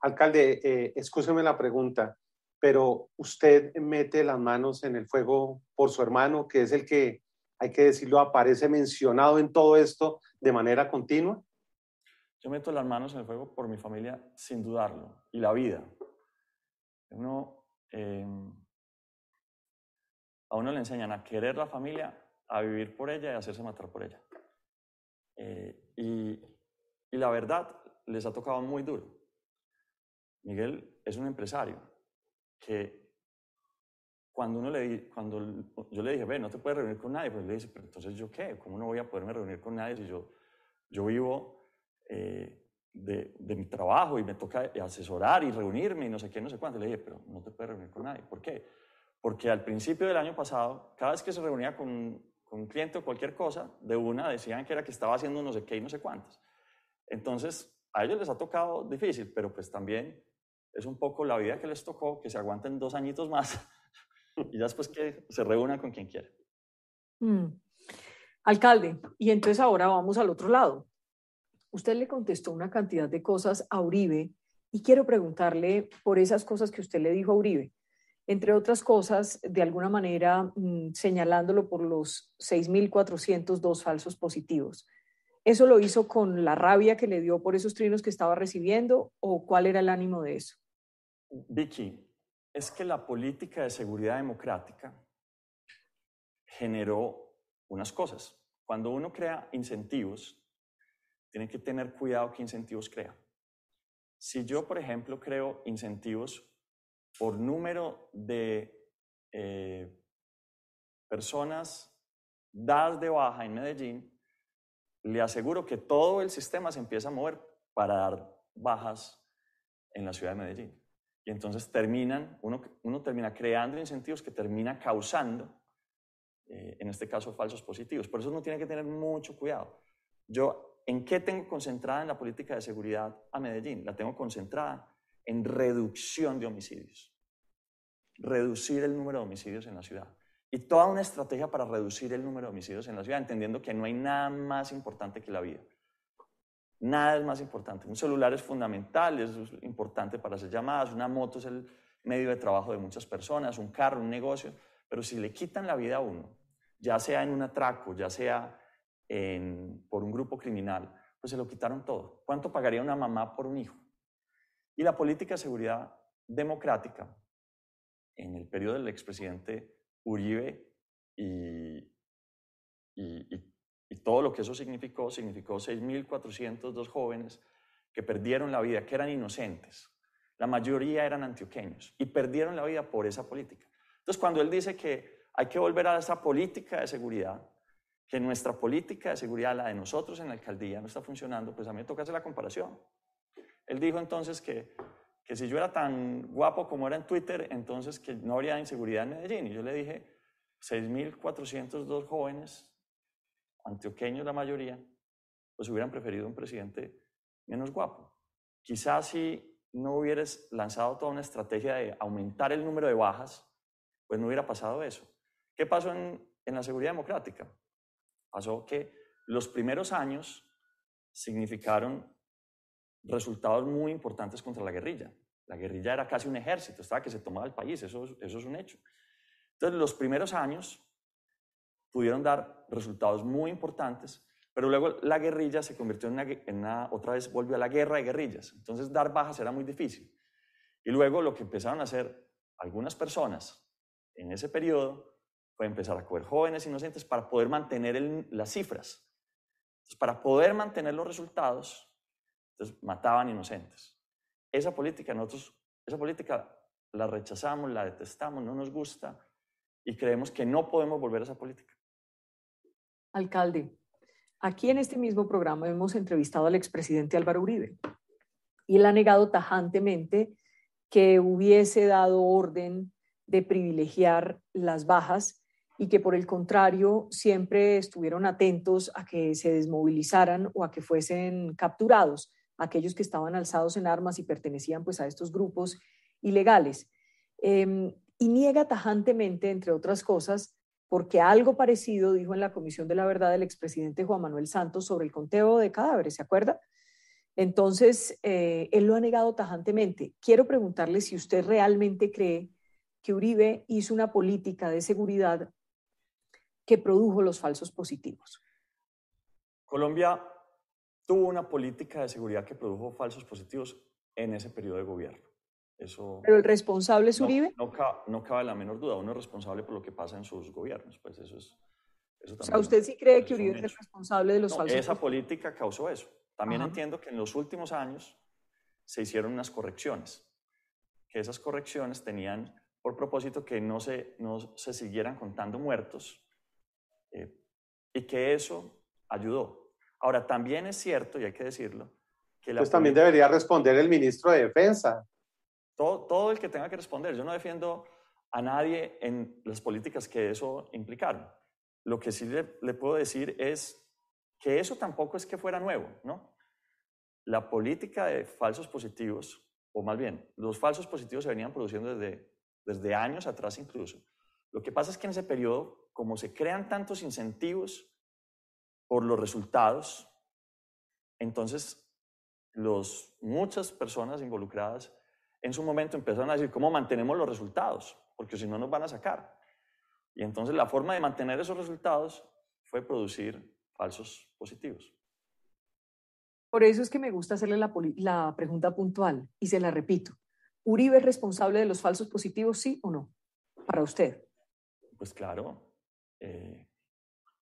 alcalde, eh, escúcheme la pregunta, pero usted mete las manos en el fuego por su hermano, que es el que, hay que decirlo, aparece mencionado en todo esto de manera continua. Yo meto las manos en el fuego por mi familia sin dudarlo y la vida. Uno, eh, a uno le enseñan a querer la familia, a vivir por ella y a hacerse matar por ella. Eh, y, y la verdad, les ha tocado muy duro. Miguel es un empresario que cuando, uno le, cuando yo le dije, ve, no te puedes reunir con nadie, pues le dice, pero entonces yo qué, ¿cómo no voy a poderme reunir con nadie si yo, yo vivo eh, de, de, mi trabajo y me toca asesorar y reunirme y no sé qué, no sé cuánto? Le dije, pero no te puedes reunir con nadie. ¿Por qué? Porque al principio del año pasado, cada vez que se reunía con, con un cliente o cualquier cosa, de una decían que era que estaba haciendo no sé qué y no sé cuántos. Entonces, a ellos les ha tocado difícil, pero pues también es un poco la vida que les tocó, que se aguanten dos añitos más y ya después que se reúnan con quien quiera. Mm. Alcalde, y entonces ahora vamos al otro lado. Usted le contestó una cantidad de cosas a Uribe y quiero preguntarle por esas cosas que usted le dijo a Uribe entre otras cosas, de alguna manera mmm, señalándolo por los 6.402 falsos positivos. ¿Eso lo hizo con la rabia que le dio por esos trinos que estaba recibiendo o cuál era el ánimo de eso? Vicky, es que la política de seguridad democrática generó unas cosas. Cuando uno crea incentivos, tiene que tener cuidado qué incentivos crea. Si yo, por ejemplo, creo incentivos por número de eh, personas dadas de baja en Medellín, le aseguro que todo el sistema se empieza a mover para dar bajas en la ciudad de Medellín. Y entonces terminan, uno, uno termina creando incentivos que termina causando, eh, en este caso, falsos positivos. Por eso uno tiene que tener mucho cuidado. Yo, ¿en qué tengo concentrada en la política de seguridad a Medellín? La tengo concentrada en reducción de homicidios. Reducir el número de homicidios en la ciudad. Y toda una estrategia para reducir el número de homicidios en la ciudad, entendiendo que no hay nada más importante que la vida. Nada es más importante. Un celular es fundamental, es importante para hacer llamadas, una moto es el medio de trabajo de muchas personas, un carro, un negocio, pero si le quitan la vida a uno, ya sea en un atraco, ya sea por un grupo criminal, pues se lo quitaron todo. ¿Cuánto pagaría una mamá por un hijo? Y la política de seguridad democrática en el periodo del expresidente Uribe y, y, todo lo que eso significó, significó 6.402 jóvenes que perdieron la vida, que eran inocentes. La mayoría eran antioqueños y perdieron la vida por esa política. Entonces, cuando él dice que hay que volver a esa política de seguridad, que nuestra política de seguridad, la de nosotros en la alcaldía, no está funcionando, pues a mí me toca hacer la comparación. Él dijo entonces que que si yo era tan guapo como era en Twitter, entonces que no habría inseguridad en Medellín. Y yo le dije, 6.402 jóvenes, antioqueños la mayoría, pues hubieran preferido un presidente menos guapo. Quizás si no hubieras lanzado toda una estrategia de aumentar el número de bajas, pues no hubiera pasado eso. ¿Qué pasó en, en la seguridad democrática? Pasó que los primeros años significaron resultados muy importantes contra la guerrilla. La guerrilla era casi un ejército, estaba que se tomaba el país, eso, eso es un hecho. Entonces, los primeros años pudieron dar resultados muy importantes, pero luego la guerrilla se convirtió en una, en una, otra vez volvió a la guerra de guerrillas. Entonces, dar bajas era muy difícil. Y luego lo que empezaron a hacer algunas personas en ese periodo fue empezar a coger jóvenes inocentes para poder mantener las cifras. Entonces, para poder mantener los resultados, entonces, mataban inocentes. Esa política, nosotros, esa política la rechazamos, la detestamos, no nos gusta y creemos que no podemos volver a esa política. Alcalde, aquí en este mismo programa hemos entrevistado al expresidente Álvaro Uribe y él ha negado tajantemente que hubiese dado orden de privilegiar las bajas y que por el contrario siempre estuvieron atentos a que se desmovilizaran o a que fuesen capturados aquellos que estaban alzados en armas y pertenecían pues a estos grupos ilegales. Em, y niega tajantemente, entre otras cosas, porque algo parecido dijo en la Comisión de la Verdad el expresidente Juan Manuel Santos sobre el conteo de cadáveres, ¿se acuerda? Entonces, eh, él lo ha negado tajantemente. Quiero preguntarle si usted realmente cree que Uribe hizo una política de seguridad que produjo los falsos positivos. Colombia tuvo una política de seguridad que produjo falsos positivos en ese periodo de gobierno. Eso Pero el responsable es Uribe. No, no, cabe la menor duda, uno es responsable por lo que pasa en sus gobiernos. Pues eso es. Eso o sea, ¿usted sí cree que Uribe es responsable de los falsos Esa política causó eso. También entiendo que en los últimos años se hicieron unas correcciones, que esas correcciones tenían por propósito que no se, no se siguieran contando muertos eh, y que eso ayudó. Ahora, también es cierto, y hay que decirlo, que la... Pues también debería responder el ministro de Defensa. Todo, el que tenga que responder. Yo no defiendo a nadie en las políticas que eso implicaron. Lo que sí le, le puedo decir es que eso tampoco es que fuera nuevo, ¿no? La política de falsos positivos, o más bien, los falsos positivos se venían produciendo desde, desde años atrás incluso. Lo que pasa es que en ese periodo, como se crean tantos incentivos por los resultados, entonces los, muchas personas involucradas en su momento empezaron a decir, ¿cómo mantenemos los resultados? Porque si no nos van a sacar. Y entonces la forma de mantener esos resultados fue producir falsos positivos. Por eso es que me gusta hacerle la, la pregunta puntual y se la repito. ¿Uribe es responsable de los falsos positivos, sí o no? Para usted. Pues claro. Eh,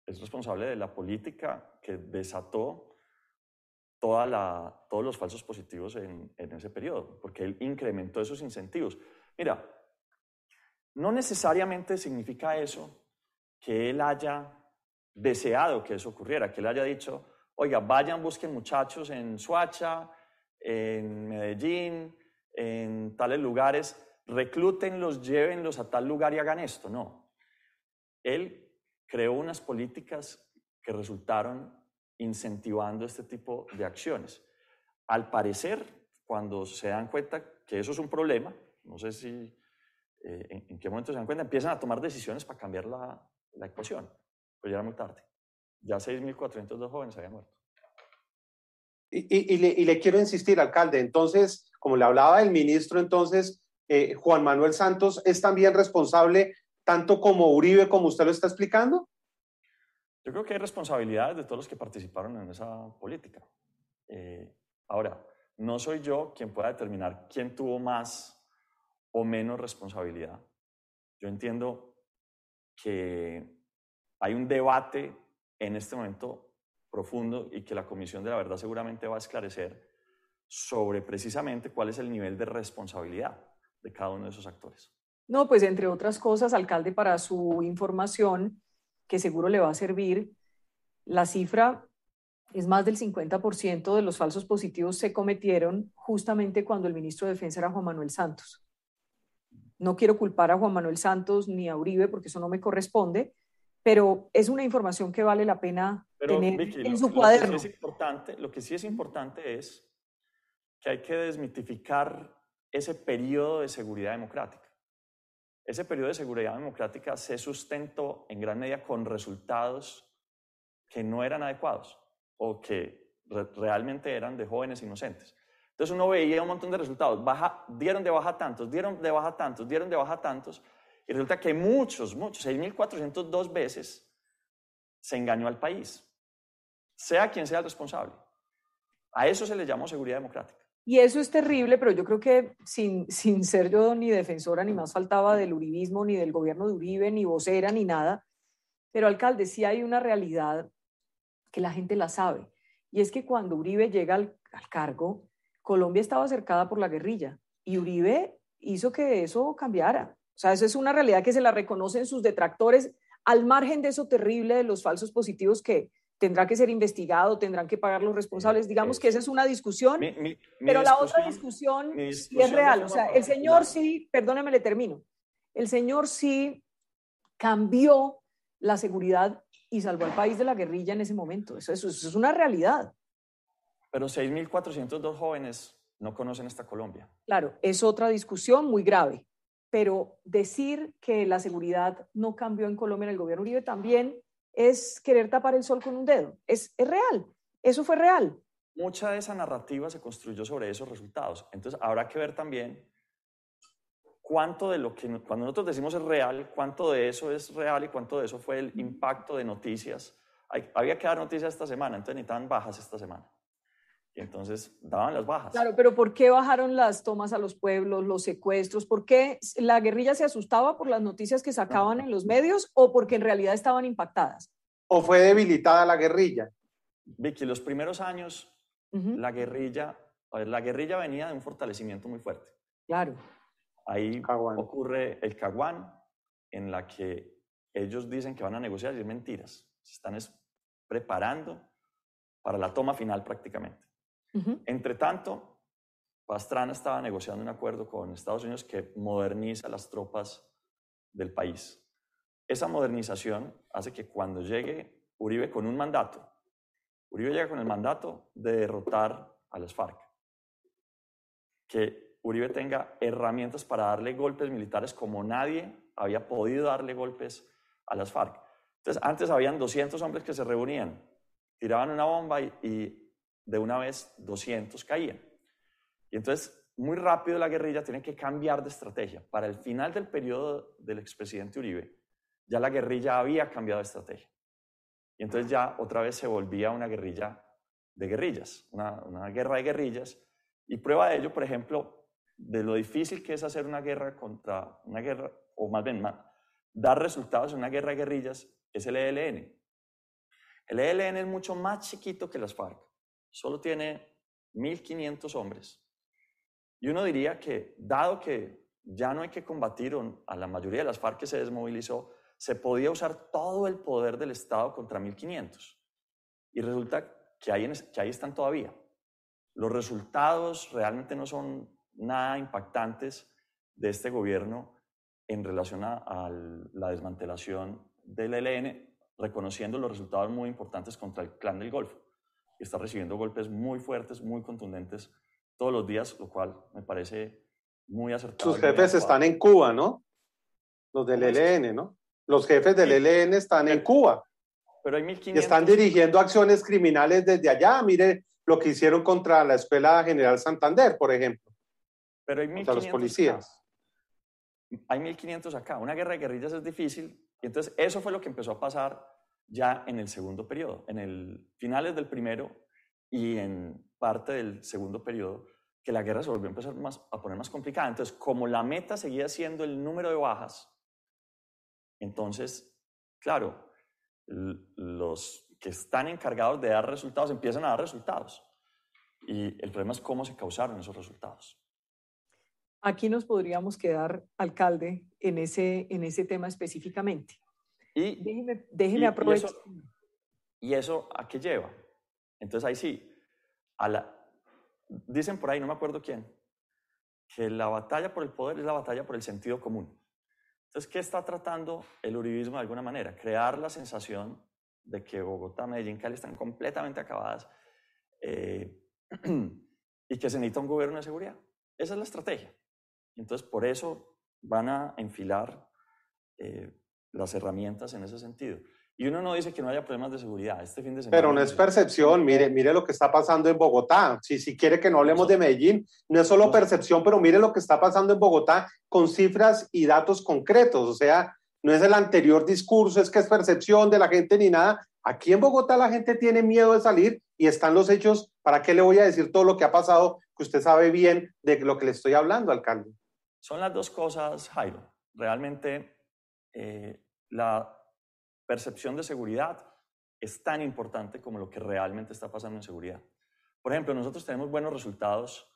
es responsable de la política que desató toda todos los falsos positivos en, ese periodo, porque él incrementó esos incentivos. Mira, no necesariamente significa eso que él haya deseado que eso ocurriera, que él haya dicho, oiga, vayan, busquen muchachos en Suacha, en Medellín, en tales lugares, reclútenlos, llévenlos a tal lugar y hagan esto. No. Él creó unas políticas que resultaron incentivando este tipo de acciones. Al parecer, cuando se dan cuenta que eso es un problema, no sé si eh, en, qué momento se dan cuenta, empiezan a tomar decisiones para cambiar la, la ecuación, pero ya era muy tarde. Ya 6.402 jóvenes habían muerto. Y, y, le, y, le, quiero insistir, alcalde, entonces, como le hablaba el ministro, entonces, eh, Juan Manuel Santos es también responsable tanto como Uribe, como usted lo está explicando? Yo creo que hay responsabilidades de todos los que participaron en esa política. Eh, ahora, no soy yo quien pueda determinar quién tuvo más o menos responsabilidad. Yo entiendo que hay un debate en este momento profundo y que la Comisión de la Verdad seguramente va a esclarecer sobre precisamente cuál es el nivel de responsabilidad de cada uno de esos actores. No, pues entre otras cosas, alcalde, para su información, que seguro le va a servir, la cifra es más del 50% de los falsos positivos se cometieron justamente cuando el ministro de Defensa era Juan Manuel Santos. No quiero culpar a Juan Manuel Santos ni a Uribe porque eso no me corresponde, pero es una información que vale la pena tener en su cuaderno. es importante, lo que sí es importante es que hay que desmitificar ese periodo de seguridad democrática. Ese periodo de seguridad democrática se sustentó en gran medida con resultados que no eran adecuados o que realmente eran de jóvenes inocentes. Entonces uno veía un montón de resultados, baja, dieron de baja tantos, dieron de baja tantos, dieron de baja tantos, y resulta que muchos, muchos, 6.402 veces se engañó al país, sea quien sea el responsable. A eso se le llamó seguridad democrática. Y eso es terrible, pero yo creo que sin, sin ser yo ni defensora, ni más faltaba del uribismo, ni del gobierno de Uribe, ni vocera, ni nada. Pero alcalde, sí hay una realidad que la gente la sabe. Y es que cuando Uribe llega al, al cargo, Colombia estaba cercada por la guerrilla y Uribe hizo que eso cambiara. O sea, eso es una realidad que se la reconocen sus detractores, al margen de eso terrible de los falsos positivos que, tendrá que ser investigado, tendrán que pagar los responsables. Digamos que esa es una discusión, pero la otra discusión, es real. O sea, el señor sí, perdóneme, le termino. El señor sí cambió la seguridad y salvó al país de la guerrilla en ese momento. Eso, eso, eso es una realidad. Pero 6.402 jóvenes no conocen esta Colombia. Claro, es otra discusión muy grave. Pero decir que la seguridad no cambió en Colombia en el gobierno Uribe también es querer tapar el sol con un dedo. Es, es real, eso fue real. Mucha de esa narrativa se construyó sobre esos resultados. Entonces, habrá que ver también cuánto de lo que, cuando nosotros decimos es real, cuánto de eso es real y cuánto de eso fue el impacto de noticias. había que dar noticias esta semana, entonces necesitaban bajas esta semana entonces daban las bajas. Claro, pero ¿por qué bajaron las tomas a los pueblos, los secuestros? ¿Por qué la guerrilla se asustaba por las noticias que sacaban en los medios o porque en realidad estaban impactadas? ¿O fue debilitada la guerrilla? Vicky, los primeros años, la guerrilla, la guerrilla venía de un fortalecimiento muy fuerte. Claro. Ahí ocurre el Caguán, en la que ellos dicen que van a negociar y es mentiras. Se están preparando para la toma final prácticamente. Entre tanto, Pastrana estaba negociando un acuerdo con Estados Unidos que moderniza las tropas del país. Esa modernización hace que cuando llegue Uribe con un mandato, Uribe llega con el mandato de derrotar a las FARC, que Uribe tenga herramientas para darle golpes militares como nadie había podido darle golpes a las FARC. Entonces, antes habían 200 hombres que se reunían, tiraban una bomba y de una vez 200 caían. Y entonces, muy rápido la guerrilla tiene que cambiar de estrategia. Para el final del periodo del expresidente Uribe, ya la guerrilla había cambiado de estrategia. Y entonces ya otra vez se volvía una guerrilla de guerrillas, una, una guerra de guerrillas. Y prueba de ello, por ejemplo, de lo difícil que es hacer una guerra contra una guerra, o más bien dar resultados en una guerra de guerrillas, es el ELN. El ELN es mucho más chiquito que las FARC solo tiene 1.500 hombres. Y uno diría que, dado que ya no hay que combatir a la mayoría de las FARC que se desmovilizó, se podía usar todo el poder del Estado contra 1.500. Y resulta que ahí, están todavía. Los resultados realmente no son nada impactantes de este gobierno en relación a, la desmantelación del ELN, reconociendo los resultados muy importantes contra el clan del Golfo, está recibiendo golpes muy fuertes, muy contundentes todos los días, lo cual me parece muy acertado. Sus jefes están en Cuba, ¿no? Los del ELN, ¿no? Los jefes del ELN están en Cuba. Pero hay 1500... Y están dirigiendo acciones criminales desde allá. Mire lo que hicieron contra la Escuela General Santander, por ejemplo. Pero hay 1500 los policías. Hay 1500 acá. Una guerra de guerrillas es difícil. Y entonces eso fue lo que empezó a pasar ya en el segundo periodo. En el finales del primero y en parte del segundo periodo, que la guerra se volvió a a poner más complicada. Entonces, como la meta seguía siendo el número de bajas, entonces, claro, los que están encargados de dar resultados empiezan a dar resultados. Y el problema es cómo se causaron esos resultados. Aquí nos podríamos quedar, alcalde, en ese, en ese tema específicamente. Y, déjeme, déjeme aprovechar. Y eso, a qué lleva? Entonces ahí sí, a la, dicen por ahí, no me acuerdo quién, que la batalla por el poder es la batalla por el sentido común. Entonces, ¿qué está tratando el uribismo de alguna manera? Crear la sensación de que Bogotá, Medellín, Cali están completamente acabadas eh, y que se necesita un gobierno de seguridad. Esa es la estrategia. Entonces, por eso van a enfilar eh, las herramientas en ese sentido. Y uno no dice que no haya problemas de seguridad. Este fin de semana. Pero no es percepción. Mire, mire lo que está pasando en Bogotá. Si, si quiere que no hablemos de Medellín, no es solo percepción, pero mire lo que está pasando en Bogotá con cifras y datos concretos. O sea, no es el anterior discurso, es que es percepción de la gente ni nada. Aquí en Bogotá la gente tiene miedo de salir y están los hechos. ¿Para qué le voy a decir todo lo que ha pasado que usted sabe bien de lo que le estoy hablando, alcalde? Son las dos cosas, Jairo. Realmente eh, la percepción de seguridad es tan importante como lo que realmente está pasando en seguridad. Por ejemplo, nosotros tenemos buenos resultados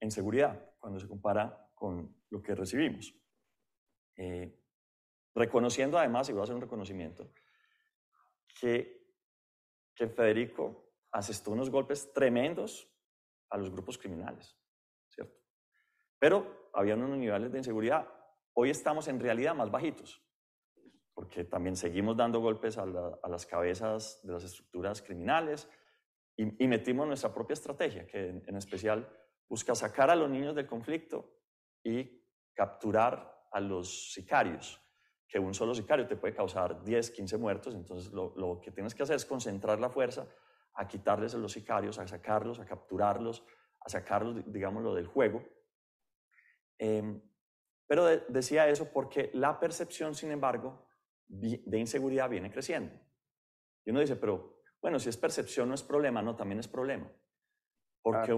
en seguridad cuando se compara con lo que recibimos. Eh, reconociendo además, y voy a hacer un reconocimiento, que, que Federico asestó unos golpes tremendos a los grupos criminales, ¿cierto? Pero había unos niveles de inseguridad. Hoy estamos en realidad más bajitos porque también seguimos dando golpes a, las cabezas de las estructuras criminales y, metimos nuestra propia estrategia, que en, especial busca sacar a los niños del conflicto y capturar a los sicarios, que un solo sicario te puede causar 10, 15 muertos, entonces lo, que tienes que hacer es concentrar la fuerza a quitarles a los sicarios, a sacarlos, a capturarlos, a sacarlos, digámoslo, del juego. Em, pero decía eso porque la percepción, sin embargo, de inseguridad viene creciendo. Y uno dice, pero bueno, si es percepción no es problema, no, también es problema. Porque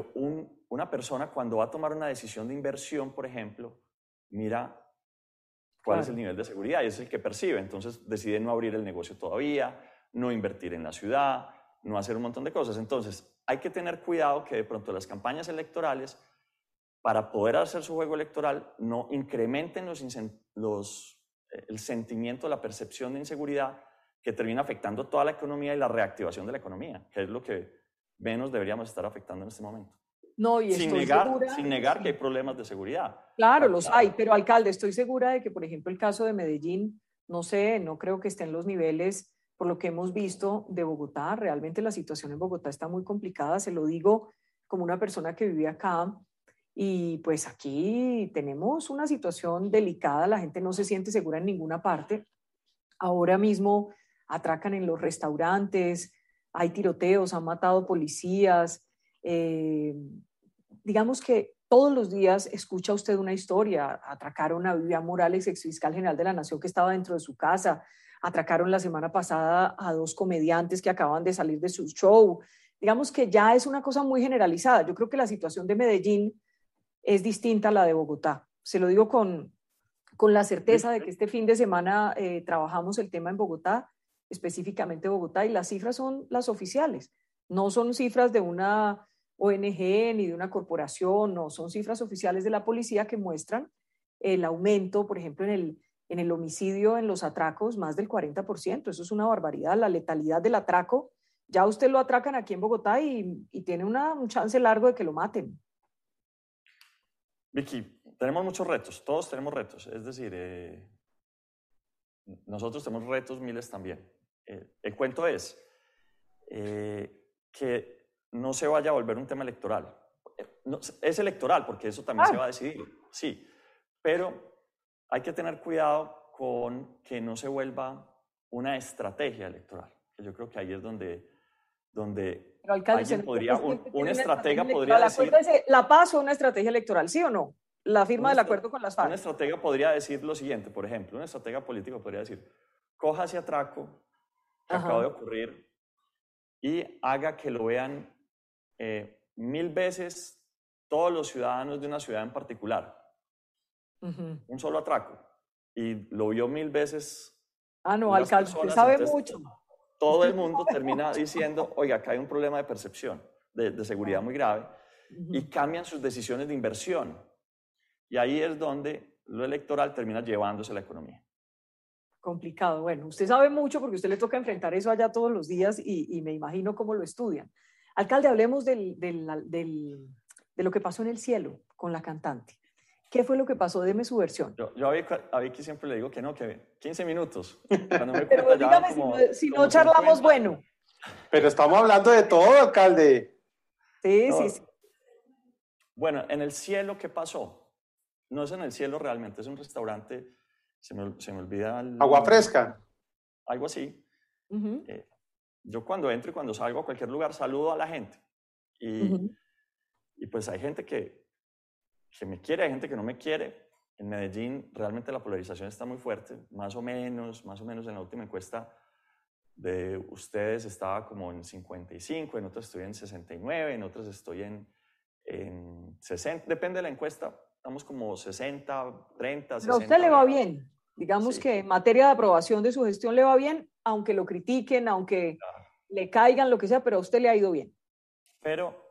una persona cuando va a tomar una decisión de inversión, por ejemplo, mira cuál es el nivel de seguridad y es el que percibe. Entonces decide no abrir el negocio todavía, no invertir en la ciudad, no hacer un montón de cosas. Entonces hay que tener cuidado que de pronto las campañas electorales, para poder hacer su juego electoral, no incrementen los, los el sentimiento, la percepción de inseguridad que termina afectando toda la economía y la reactivación de la economía, que es lo que menos deberíamos estar afectando en este momento. No, y sin negar, sin negar que hay problemas de seguridad. Claro, los hay, pero alcalde, estoy segura de que, por ejemplo, el caso de Medellín, no sé, no creo que esté en los niveles, por lo que hemos visto de Bogotá. Realmente la situación en Bogotá está muy complicada, se lo digo como una persona que vive acá y pues aquí tenemos una situación delicada, la gente no se siente segura en ninguna parte. Ahora mismo atracan en los restaurantes, hay tiroteos, han matado policías. Eh, digamos que todos los días escucha usted una historia. Atracaron a Vivian Morales, ex fiscal general de la Nación, que estaba dentro de su casa. Atracaron la semana pasada a dos comediantes que acaban de salir de su show. Digamos que ya es una cosa muy generalizada. Yo creo que la situación de Medellín es distinta a la de Bogotá. Se lo digo con, con la certeza de que este fin de semana eh, trabajamos el tema en Bogotá, específicamente Bogotá, y las cifras son las oficiales. No son cifras de una ONG ni de una corporación, no, son cifras oficiales de la policía que muestran el aumento, por ejemplo, en el, en el homicidio, en los atracos, más del 40%. Eso es una barbaridad, la letalidad del atraco. Ya usted lo atracan aquí en Bogotá y, tiene una, un chance largo de que lo maten. Vicky, tenemos muchos retos, todos tenemos retos. Es decir, eh, nosotros tenemos retos miles también. Eh, el cuento es eh, que no se vaya a volver un tema electoral. es electoral porque eso también se va a decidir, sí, pero hay que tener cuidado con que no se vuelva una estrategia electoral. Yo creo que ahí es donde, donde alguien podría, un, estratega podría decir... ¿La paz o una estrategia electoral, sí o no? La firma del acuerdo con las FARC. Un estratega podría decir lo siguiente, por ejemplo, un estratega político podría decir, coja ese atraco que acaba de ocurrir y haga que lo vean eh, mil veces todos los ciudadanos de una ciudad en particular un solo atraco. Y lo vio mil veces. Ah, no, alcalde, sabe mucho. Todo el mundo termina diciendo, oiga, acá hay un problema de percepción, de, seguridad muy grave, y cambian sus decisiones de inversión. Y ahí es donde lo electoral termina llevándose la economía. Complicado. Bueno, usted sabe mucho porque usted le toca enfrentar eso allá todos los días y, me imagino cómo lo estudian. Alcalde, hablemos del, de lo que pasó en el cielo con la cantante. ¿Qué fue lo que pasó? Deme su versión. Yo, yo a, Vicky, siempre le digo que no, que 15 minutos. Pero dígame si, no, charlamos bueno. Pero estamos hablando de todo, alcalde. Sí, sí, sí. Bueno, en el cielo, ¿qué pasó? No es en el cielo realmente, es un restaurante, se me, se me olvida. Agua fresca. Algo así. Eh, yo cuando entro y cuando salgo a cualquier lugar saludo a la gente. Y, y pues hay gente que, que me quiere, hay gente que no me quiere. En Medellín realmente la polarización está muy fuerte, más o menos, más o menos en la última encuesta de ustedes estaba como en 55, en otras estoy en 69, en otras estoy en, en 60, depende de la encuesta, estamos como 60, 30, 60. a usted le va bien, digamos que en materia de aprobación de su gestión le va bien, aunque lo critiquen, aunque le caigan, lo que sea, pero a usted le ha ido bien. Pero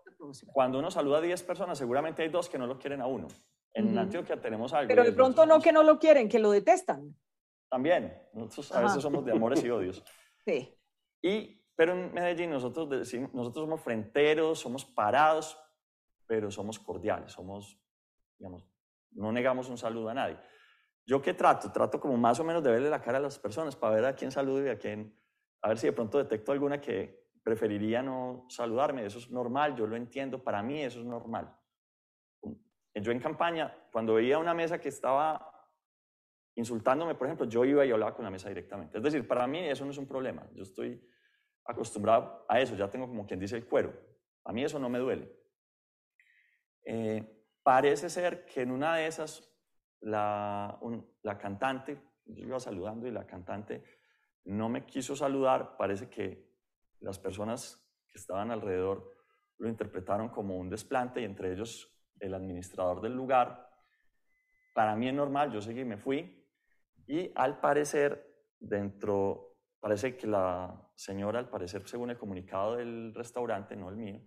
cuando uno saluda a 10 personas, seguramente hay dos que no lo quieren a uno. En Antioquia tenemos algo. Pero de pronto no que no lo quieren, que lo detestan. También. Nosotros a veces somos de amores y odios. Sí. Y, pero en Medellín nosotros, nosotros somos fronteros, somos parados, pero somos cordiales, somos, digamos, no negamos un saludo a nadie. ¿Yo qué trato? Trato como más o menos de verle la cara a las personas para ver a quién saludo y a quién, a ver si de pronto detecto alguna que, preferiría no saludarme, eso es normal, yo lo entiendo, para mí eso es normal. Yo en campaña, cuando veía una mesa que estaba insultándome, por ejemplo, yo iba y hablaba con la mesa directamente. Es decir, para mí eso no es un problema, yo estoy acostumbrado a eso, ya tengo como quien dice el cuero, a mí eso no me duele. Eh, parece ser que en una de esas, la, la cantante, yo iba saludando y la cantante no me quiso saludar, parece que las personas que estaban alrededor lo interpretaron como un desplante y entre ellos el administrador del lugar. Para mí es normal, yo seguí, me fui y al parecer dentro, parece que la señora, al parecer según el comunicado del restaurante, no el mío,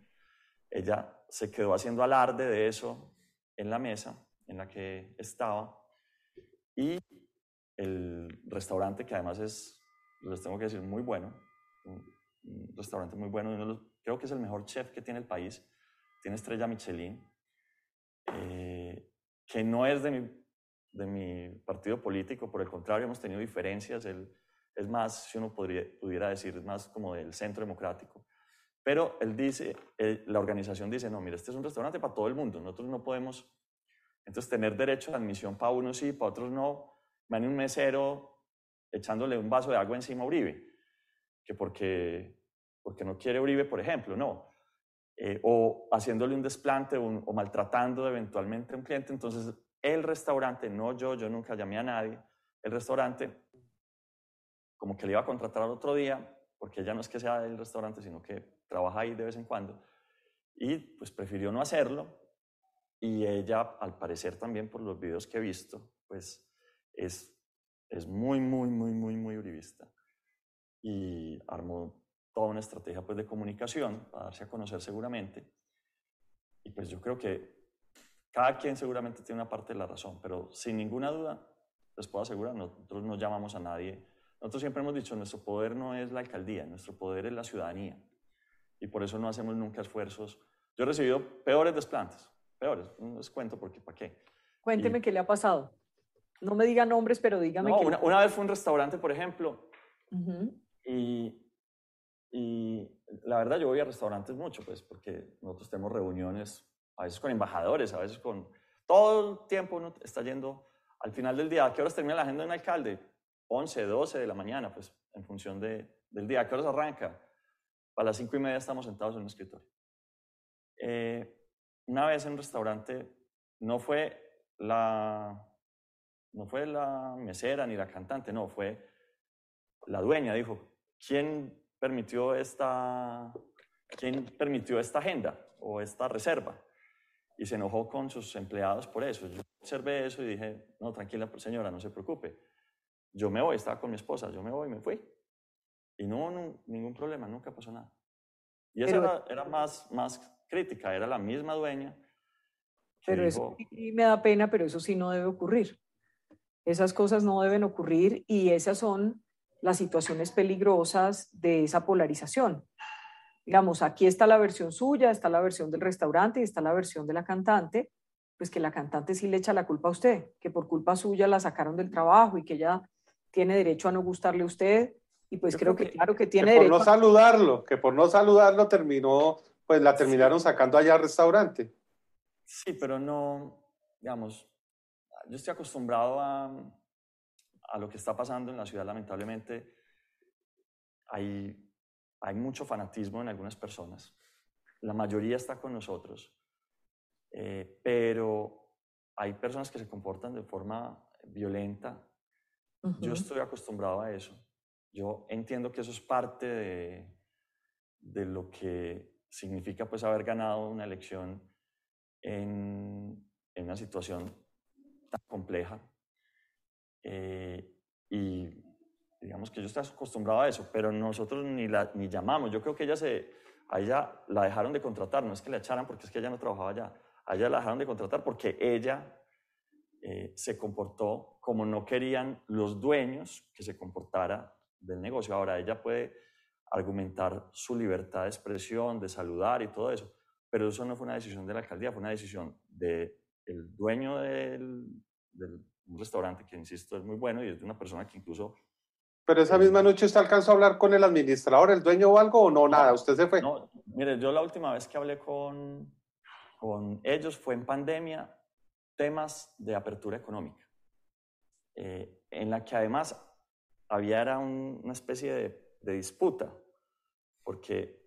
ella se quedó haciendo alarde de eso en la mesa en la que estaba y el restaurante que además es, les tengo que decir, muy bueno, un restaurante muy bueno, creo que es el mejor chef que tiene el país, tiene estrella Michelin, eh, que no es de mi, de mi partido político, por el contrario, hemos tenido diferencias, él, es más, si uno podría, pudiera decir, es más como del centro democrático. Pero él dice, la organización dice, no, mira, este es un restaurante para todo el mundo, nosotros no podemos, entonces, tener derecho a admisión para unos sí, para otros no. Van un mesero echándole un vaso de agua encima a Uribe que porque, porque no quiere Uribe, por ejemplo, no. Eh, o haciéndole un desplante o, maltratando eventualmente a un cliente. Entonces, el restaurante, no yo, yo nunca llamé a nadie, el restaurante como que le iba a contratar al otro día, porque ella no es que sea del restaurante, sino que trabaja ahí de vez en cuando, y pues prefirió no hacerlo, y ella, al parecer también por los videos que he visto, pues es, es muy, muy, muy, muy, muy uribista y armó toda una estrategia pues, de comunicación para darse a conocer seguramente. Y pues yo creo que cada quien seguramente tiene una parte de la razón, pero sin ninguna duda, les puedo asegurar, nosotros no llamamos a nadie. Nosotros siempre hemos dicho, nuestro poder no es la alcaldía, nuestro poder es la ciudadanía. Y por eso no hacemos nunca esfuerzos. Yo he recibido peores desplantes, peores, no les cuento porque para qué. Cuénteme qué le ha pasado. No me diga nombres, pero dígame. No, una, una, vez fue un restaurante, por ejemplo, y, y la verdad yo voy a restaurantes mucho, pues, porque nosotros tenemos reuniones a veces con embajadores, a veces con... Todo el tiempo uno está yendo al final del día. ¿A qué horas termina la agenda de un alcalde? 11, 12 de la mañana, pues en función de, del día. ¿A qué horas arranca? A las 5 y media estamos sentados en un escritorio. Eh, una vez en un restaurante, no fue la, no fue la mesera ni la cantante, no, fue la dueña. Dijo, ¿quién permitió esta, quién permitió esta agenda o esta reserva? y se enojó con sus empleados por eso. Yo observé eso y dije, no, tranquila señora, no se preocupe. Yo me voy, estaba con mi esposa, yo me voy, me fui. Y no, no ningún problema, nunca pasó nada. Y esa era, era, más, más crítica, era la misma dueña. Pero eso sí me da pena, pero eso sí no debe ocurrir. Esas cosas no deben ocurrir y esas son las situaciones peligrosas de esa polarización digamos, aquí está la versión suya, está la versión del restaurante y está la versión de la cantante, pues que la cantante sí le echa la culpa a usted, que por culpa suya la sacaron del trabajo y que ella tiene derecho a no gustarle a usted. Y pues creo, que, claro que tiene que por no saludarlo, que por no saludarlo terminó, pues la terminaron sacando allá al restaurante. Sí, pero no, digamos, yo estoy acostumbrado a, a lo que está pasando en la ciudad, lamentablemente. Hay hay mucho fanatismo en algunas personas. La mayoría está con nosotros. Eh, pero hay personas que se comportan de forma violenta. Yo estoy acostumbrado a eso. Yo entiendo que eso es parte de, de lo que significa pues haber ganado una elección en, en una situación tan compleja. Eh, y digamos que yo estoy acostumbrado a eso, pero nosotros ni, la, ni llamamos. Yo creo que ella se, a ella la dejaron de contratar, no es que la echaran porque es que ella no trabajaba allá, a ella la dejaron de contratar porque ella eh, se comportó como no querían los dueños que se comportara del negocio. Ahora ella puede argumentar su libertad de expresión, de saludar y todo eso, pero eso no fue una decisión de la alcaldía, fue una decisión del dueño del, del restaurante, que insisto es muy bueno y es de una persona que incluso pero esa misma noche usted alcanzó a hablar con el administrador, el dueño o algo, o no, nada, usted se fue. No, mire, yo la última vez que hablé con, con ellos fue en pandemia, temas de apertura económica, eh, en la que además había era una especie de, de, disputa, porque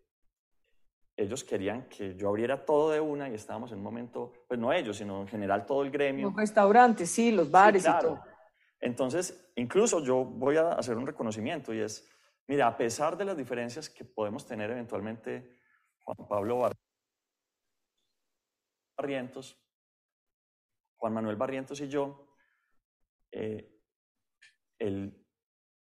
ellos querían que yo abriera todo de una y estábamos en un momento, pues no ellos, sino en general todo el gremio. Los restaurantes, sí, los bares y todo. Entonces, incluso yo voy a hacer un reconocimiento y es, mira, a pesar de las diferencias que podemos tener eventualmente, Juan Pablo Barrientos, Juan Manuel Barrientos y yo, eh, él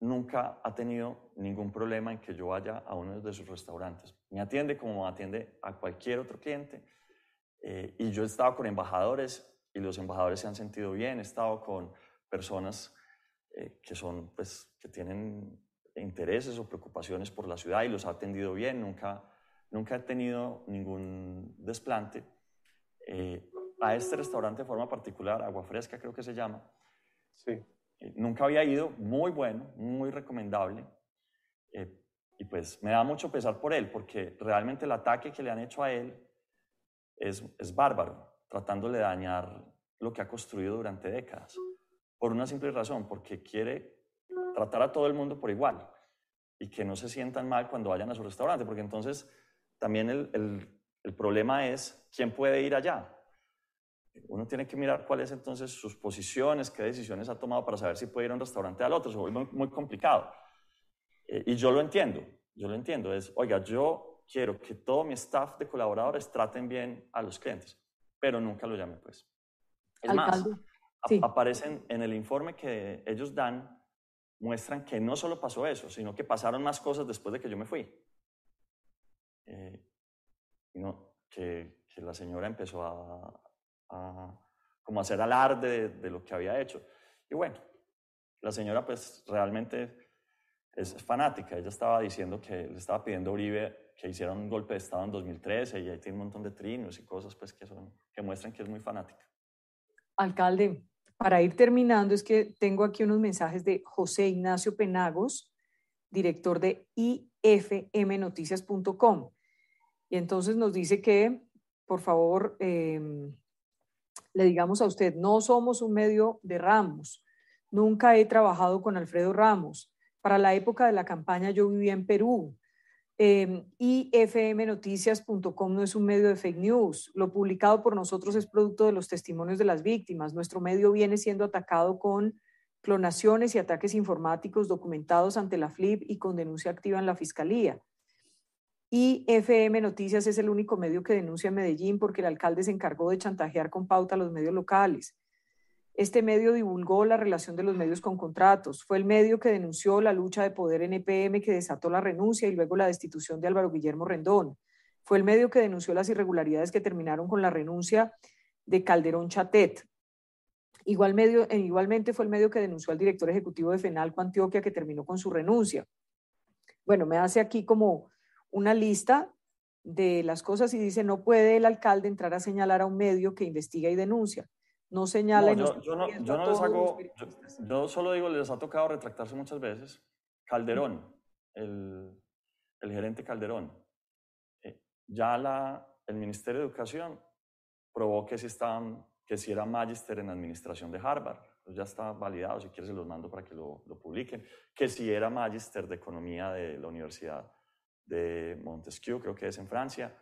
nunca ha tenido ningún problema en que yo vaya a uno de sus restaurantes. Me atiende como atiende a cualquier otro cliente. Eh, y yo he estado con embajadores y los embajadores se han sentido bien. He estado con personas eh, que son, pues, que tienen intereses o preocupaciones por la ciudad y los ha atendido bien, nunca, nunca he tenido ningún desplante. Eh, a este restaurante de forma particular, Agua Fresca creo que se llama, sí. Eh, nunca había ido, muy bueno, muy recomendable. Y pues me da mucho pesar por él, porque realmente el ataque que le han hecho a él es, es bárbaro, tratándole de dañar lo que ha construido durante décadas por una simple razón, porque quiere tratar a todo el mundo por igual y que no se sientan mal cuando vayan a su restaurante, porque entonces también el, el, problema es quién puede ir allá. Uno tiene que mirar cuáles entonces sus posiciones, qué decisiones ha tomado para saber si puede ir a un restaurante al otro. Se vuelve muy, complicado. Eh, y yo lo entiendo, yo lo entiendo. Es, oiga, yo quiero que todo mi staff de colaboradores traten bien a los clientes, pero nunca lo llame pues. Es más, aparecen en el informe que ellos dan, muestran que no solo pasó eso, sino que pasaron más cosas después de que yo me fui. Eh, que, que, la señora empezó a, como hacer alarde de, lo que había hecho. Y bueno, la señora pues realmente es fanática. Ella estaba diciendo que le estaba pidiendo a Uribe que hiciera un golpe de Estado en 2013 y ahí tiene un montón de trinos y cosas pues que, son, que muestran que es muy fanática. Alcalde, para ir terminando, es que tengo aquí unos mensajes de José Ignacio Penagos, director de ifmnoticias.com. Y entonces nos dice que, por favor, em, le digamos a usted, no somos un medio de Ramos. Nunca he trabajado con Alfredo Ramos. Para la época de la campaña yo vivía en Perú. Eh, ifmnoticias.com no es un medio de fake news. Lo publicado por nosotros es producto de los testimonios de las víctimas. Nuestro medio viene siendo atacado con clonaciones y ataques informáticos documentados ante la FLIP y con denuncia activa en la Fiscalía. IFM Noticias es el único medio que denuncia en Medellín porque el alcalde se encargó de chantajear con pauta a los medios locales. Este medio divulgó la relación de los medios con contratos. Fue el medio que denunció la lucha de poder en EPM que desató la renuncia y luego la destitución de Álvaro Guillermo Rendón. Fue el medio que denunció las irregularidades que terminaron con la renuncia de Calderón Chatet. Igual medio, eh, igualmente fue el medio que denunció al director ejecutivo de FENALCO Antioquia que terminó con su renuncia. Bueno, me hace aquí como una lista de las cosas y dice, no puede el alcalde entrar a señalar a un medio que investiga y denuncia no señala. yo, yo, no, yo no les hago, yo, solo digo, les ha tocado retractarse muchas veces. Calderón, el, el gerente Calderón, eh, ya la, el Ministerio de Educación probó que si, estaban, que si era magister en administración de Harvard, pues ya está validado, si quieres se los mando para que lo, lo publiquen, que si era magister de economía de la Universidad de Montesquieu, creo que es en Francia.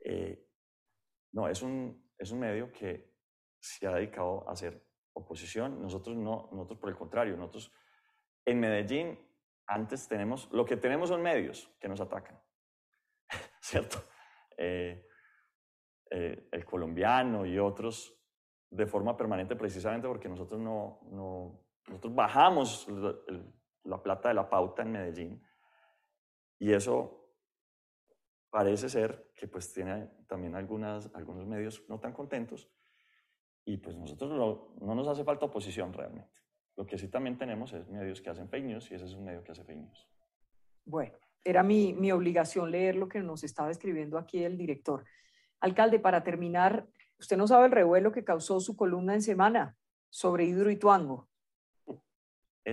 Eh, no, es un, es un medio que se ha dedicado a hacer oposición. Nosotros no, nosotros por el contrario, nosotros en Medellín antes tenemos, lo que tenemos son medios que nos atacan, ¿cierto? Eh, eh, el colombiano y otros de forma permanente precisamente porque nosotros no, no nosotros bajamos la plata de la pauta en Medellín y eso parece ser que pues tiene también algunas, algunos medios no tan contentos y pues nosotros no nos hace falta oposición realmente. Lo que sí también tenemos es medios que hacen fake news y ese es un medio que hace fake news. Bueno, era mi, mi obligación leer lo que nos estaba escribiendo aquí el director. Alcalde, para terminar, usted no sabe el revuelo que causó su columna en semana sobre Hidroituango.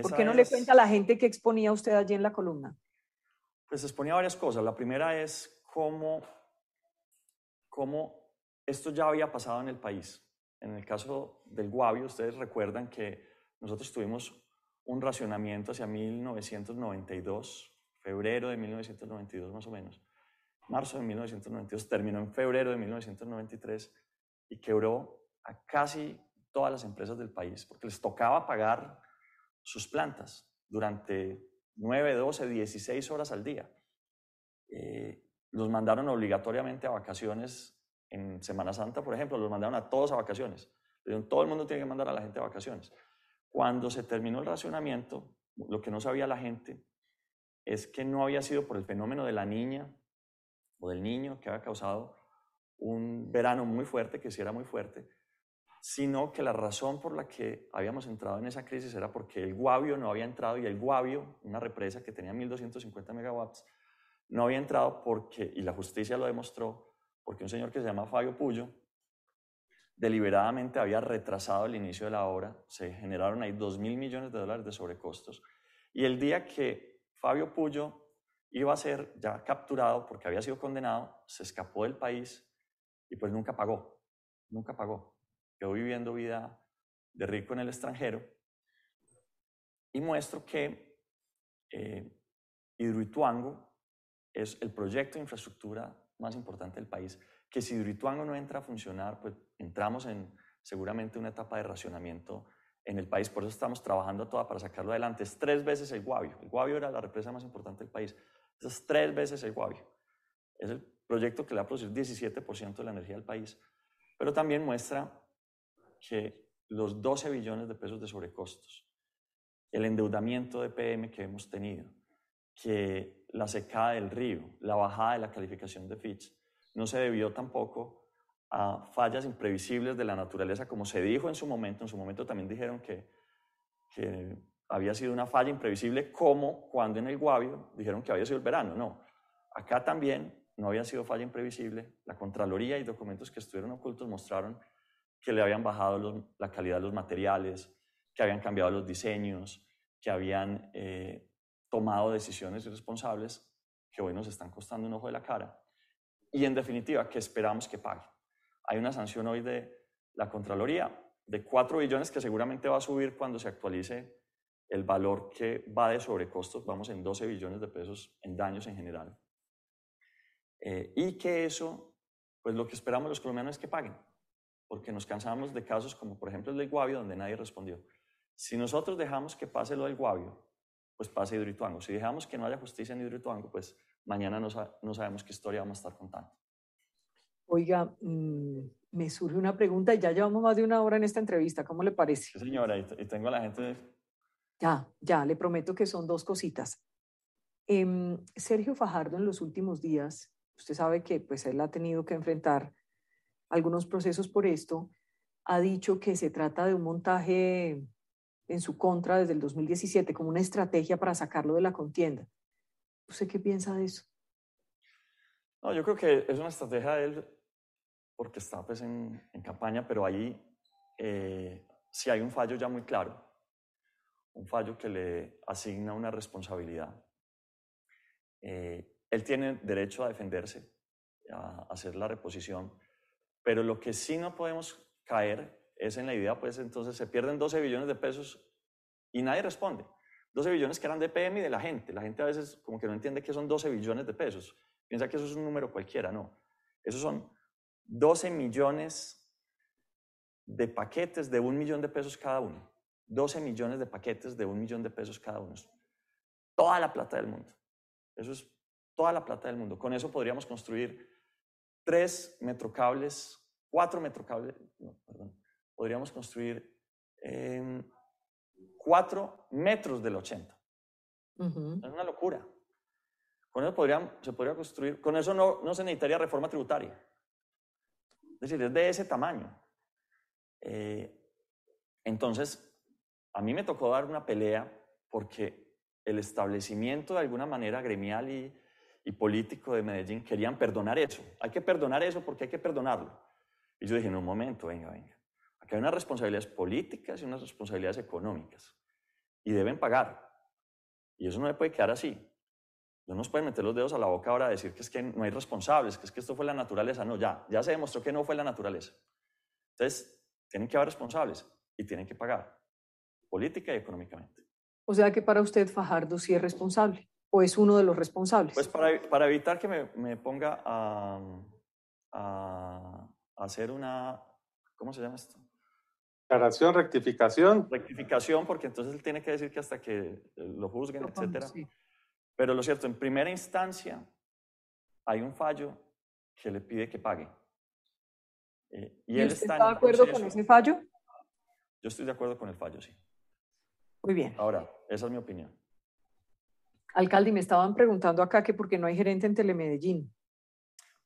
¿Por qué no le cuenta a la gente que exponía usted allí en la columna? Pues exponía varias cosas. La primera es cómo, cómo esto ya había pasado en el país. En el caso del Guavio, ustedes recuerdan que nosotros tuvimos un racionamiento hacia 1992, febrero de 1992 más o menos. Marzo de 1992 terminó en febrero de 1993 y quebró a casi todas las empresas del país porque les tocaba pagar sus plantas durante 9, 12, 16 horas al día. Eh, los mandaron obligatoriamente a vacaciones en Semana Santa, por ejemplo, los mandaron a todos a vacaciones. todo el mundo tiene que mandar a la gente a vacaciones. Cuando se terminó el racionamiento, lo que no sabía la gente es que no había sido por el fenómeno de la niña o del niño que había causado un verano muy fuerte, que sí era muy fuerte, sino que la razón por la que habíamos entrado en esa crisis era porque el Guavio no había entrado y el Guavio, una represa que tenía 1250 megawatts, no había entrado porque, y la justicia lo demostró, porque un señor que se llama Fabio Puyo deliberadamente había retrasado el inicio de la obra, se generaron ahí 2 mil millones de dólares de sobrecostos, y el día que Fabio Puyo iba a ser ya capturado porque había sido condenado, se escapó del país y pues nunca pagó, nunca pagó. Quedó viviendo vida de rico en el extranjero. Y muestro que eh, Hidroituango es el proyecto de infraestructura más importante del país, que si Hidroituango no entra a funcionar, pues entramos en seguramente una etapa de racionamiento en el país. Por eso estamos trabajando toda para sacarlo adelante. Es tres veces el Guavio. El Guavio era la represa más importante del país. Es tres veces el Guavio. Es el proyecto que le va a producir 17% de la energía del país. Pero también muestra que los 12 billones de pesos de sobrecostos, el endeudamiento de PM que hemos tenido, que la secada del río, la bajada de la calificación de Fitch, no se debió tampoco a fallas imprevisibles de la naturaleza, como se dijo en su momento. En su momento también dijeron que, que había sido una falla imprevisible, como cuando en el Guavio dijeron que había sido el verano. No, acá también no había sido falla imprevisible. La Contraloría y documentos que estuvieron ocultos mostraron que le habían bajado la calidad de los materiales, que habían cambiado los diseños, que habían eh, tomado decisiones irresponsables que hoy nos están costando un ojo de la cara. Y en definitiva, que esperamos que pague. Hay una sanción hoy de la Contraloría de 4 billones que seguramente va a subir cuando se actualice el valor que va de sobrecostos. Vamos en 12 billones de pesos en daños en general. Eh, y que eso, pues lo que esperamos los colombianos es que paguen, porque nos cansamos de casos como por ejemplo el del Guavio, donde nadie respondió. Si nosotros dejamos que pase lo del Guavio, pues pase Hidroituango. Si dejamos que no haya justicia en Hidroituango, pues mañana no, no sabemos qué historia vamos a estar contando. Oiga, mm, me surge una pregunta y ya llevamos más de una hora en esta entrevista. ¿Cómo le parece? Sí, señora, y, tengo a la gente. Ya, ya, le prometo que son dos cositas. Em, Sergio Fajardo en los últimos días usted sabe que pues él ha tenido que enfrentar algunos procesos por esto, ha dicho que se trata de un montaje en su contra desde el 2017 como una estrategia para sacarlo de la contienda. ¿Usted qué piensa de eso? No, yo creo que es una estrategia de él porque está pues en, campaña, pero ahí eh, sí hay un fallo ya muy claro, un fallo que le asigna una responsabilidad. Eh, él tiene derecho a defenderse, a hacer la reposición, pero lo que sí no podemos caer es en la idea, pues entonces se pierden 12 billones de pesos y nadie responde. 12 billones que eran de PM y de la gente. La gente a veces como que no entiende que son 12 billones de pesos. Piensa que eso es un número cualquiera, no. Esos son 12 millones de paquetes de un millón de pesos cada uno. 12 millones de paquetes de un millón de pesos cada uno. Toda la plata del mundo. Eso es toda la plata del mundo. Con eso podríamos construir tres metrocables, cuatro metrocables, no, perdón, podríamos construir em, cuatro metros del 80. Es una locura. Con eso podrían, se podría construir, con eso no, no se necesitaría reforma tributaria. Es decir, es de ese tamaño. Eh, entonces, a mí me tocó dar una pelea porque el establecimiento de alguna manera gremial y, y político de Medellín querían perdonar eso. Hay que perdonar eso porque hay que perdonarlo. Y yo dije, en un momento, venga, venga. Aquí hay unas responsabilidades políticas y unas responsabilidades económicas. Y deben pagar. Y eso no le puede quedar así. No nos pueden meter los dedos a la boca ahora a decir que es que no hay responsables, que es que esto fue la naturaleza. No, ya, ya se demostró que no fue la naturaleza. Entonces, tienen que haber responsables y tienen que pagar, política y económicamente. O sea que para usted Fajardo sí es responsable o es uno de los responsables? Pues para, para evitar que me, me ponga a, a, hacer una, ¿cómo se llama esto? Declaración, rectificación. Rectificación, porque entonces él tiene que decir que hasta que lo juzguen, etcétera. Pero lo cierto, en primera instancia hay un fallo que le pide que pague. Eh, y, él está, está de acuerdo con ese fallo? Yo estoy de acuerdo con el fallo, sí. Muy bien. Ahora, esa es mi opinión. Alcalde, me estaban preguntando acá que por qué no hay gerente en Telemedellín.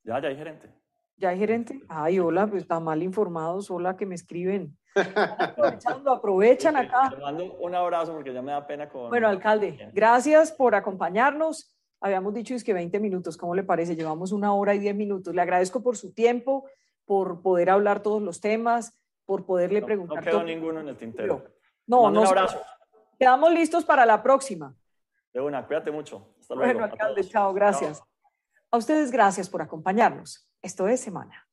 Ya, ya hay gerente. ¿Ya hay gerente? Ay, hola, pues están mal informados, hola, que me escriben. Aprovechando, aprovechan acá. Te mando un abrazo porque ya me da pena con... Bueno, alcalde, gracias por acompañarnos. Habíamos dicho es que 20 minutos, ¿cómo le parece? Llevamos una hora y 10 minutos. Le agradezco por su tiempo, por poder hablar todos los temas, por poderle preguntar. No quedó ninguno en el tintero. No, no. Un abrazo. Quedamos listos para la próxima. De una, cuídate mucho. Hasta luego. Bueno, alcalde, chao, gracias. A ustedes gracias por acompañarnos. Esto es Semana.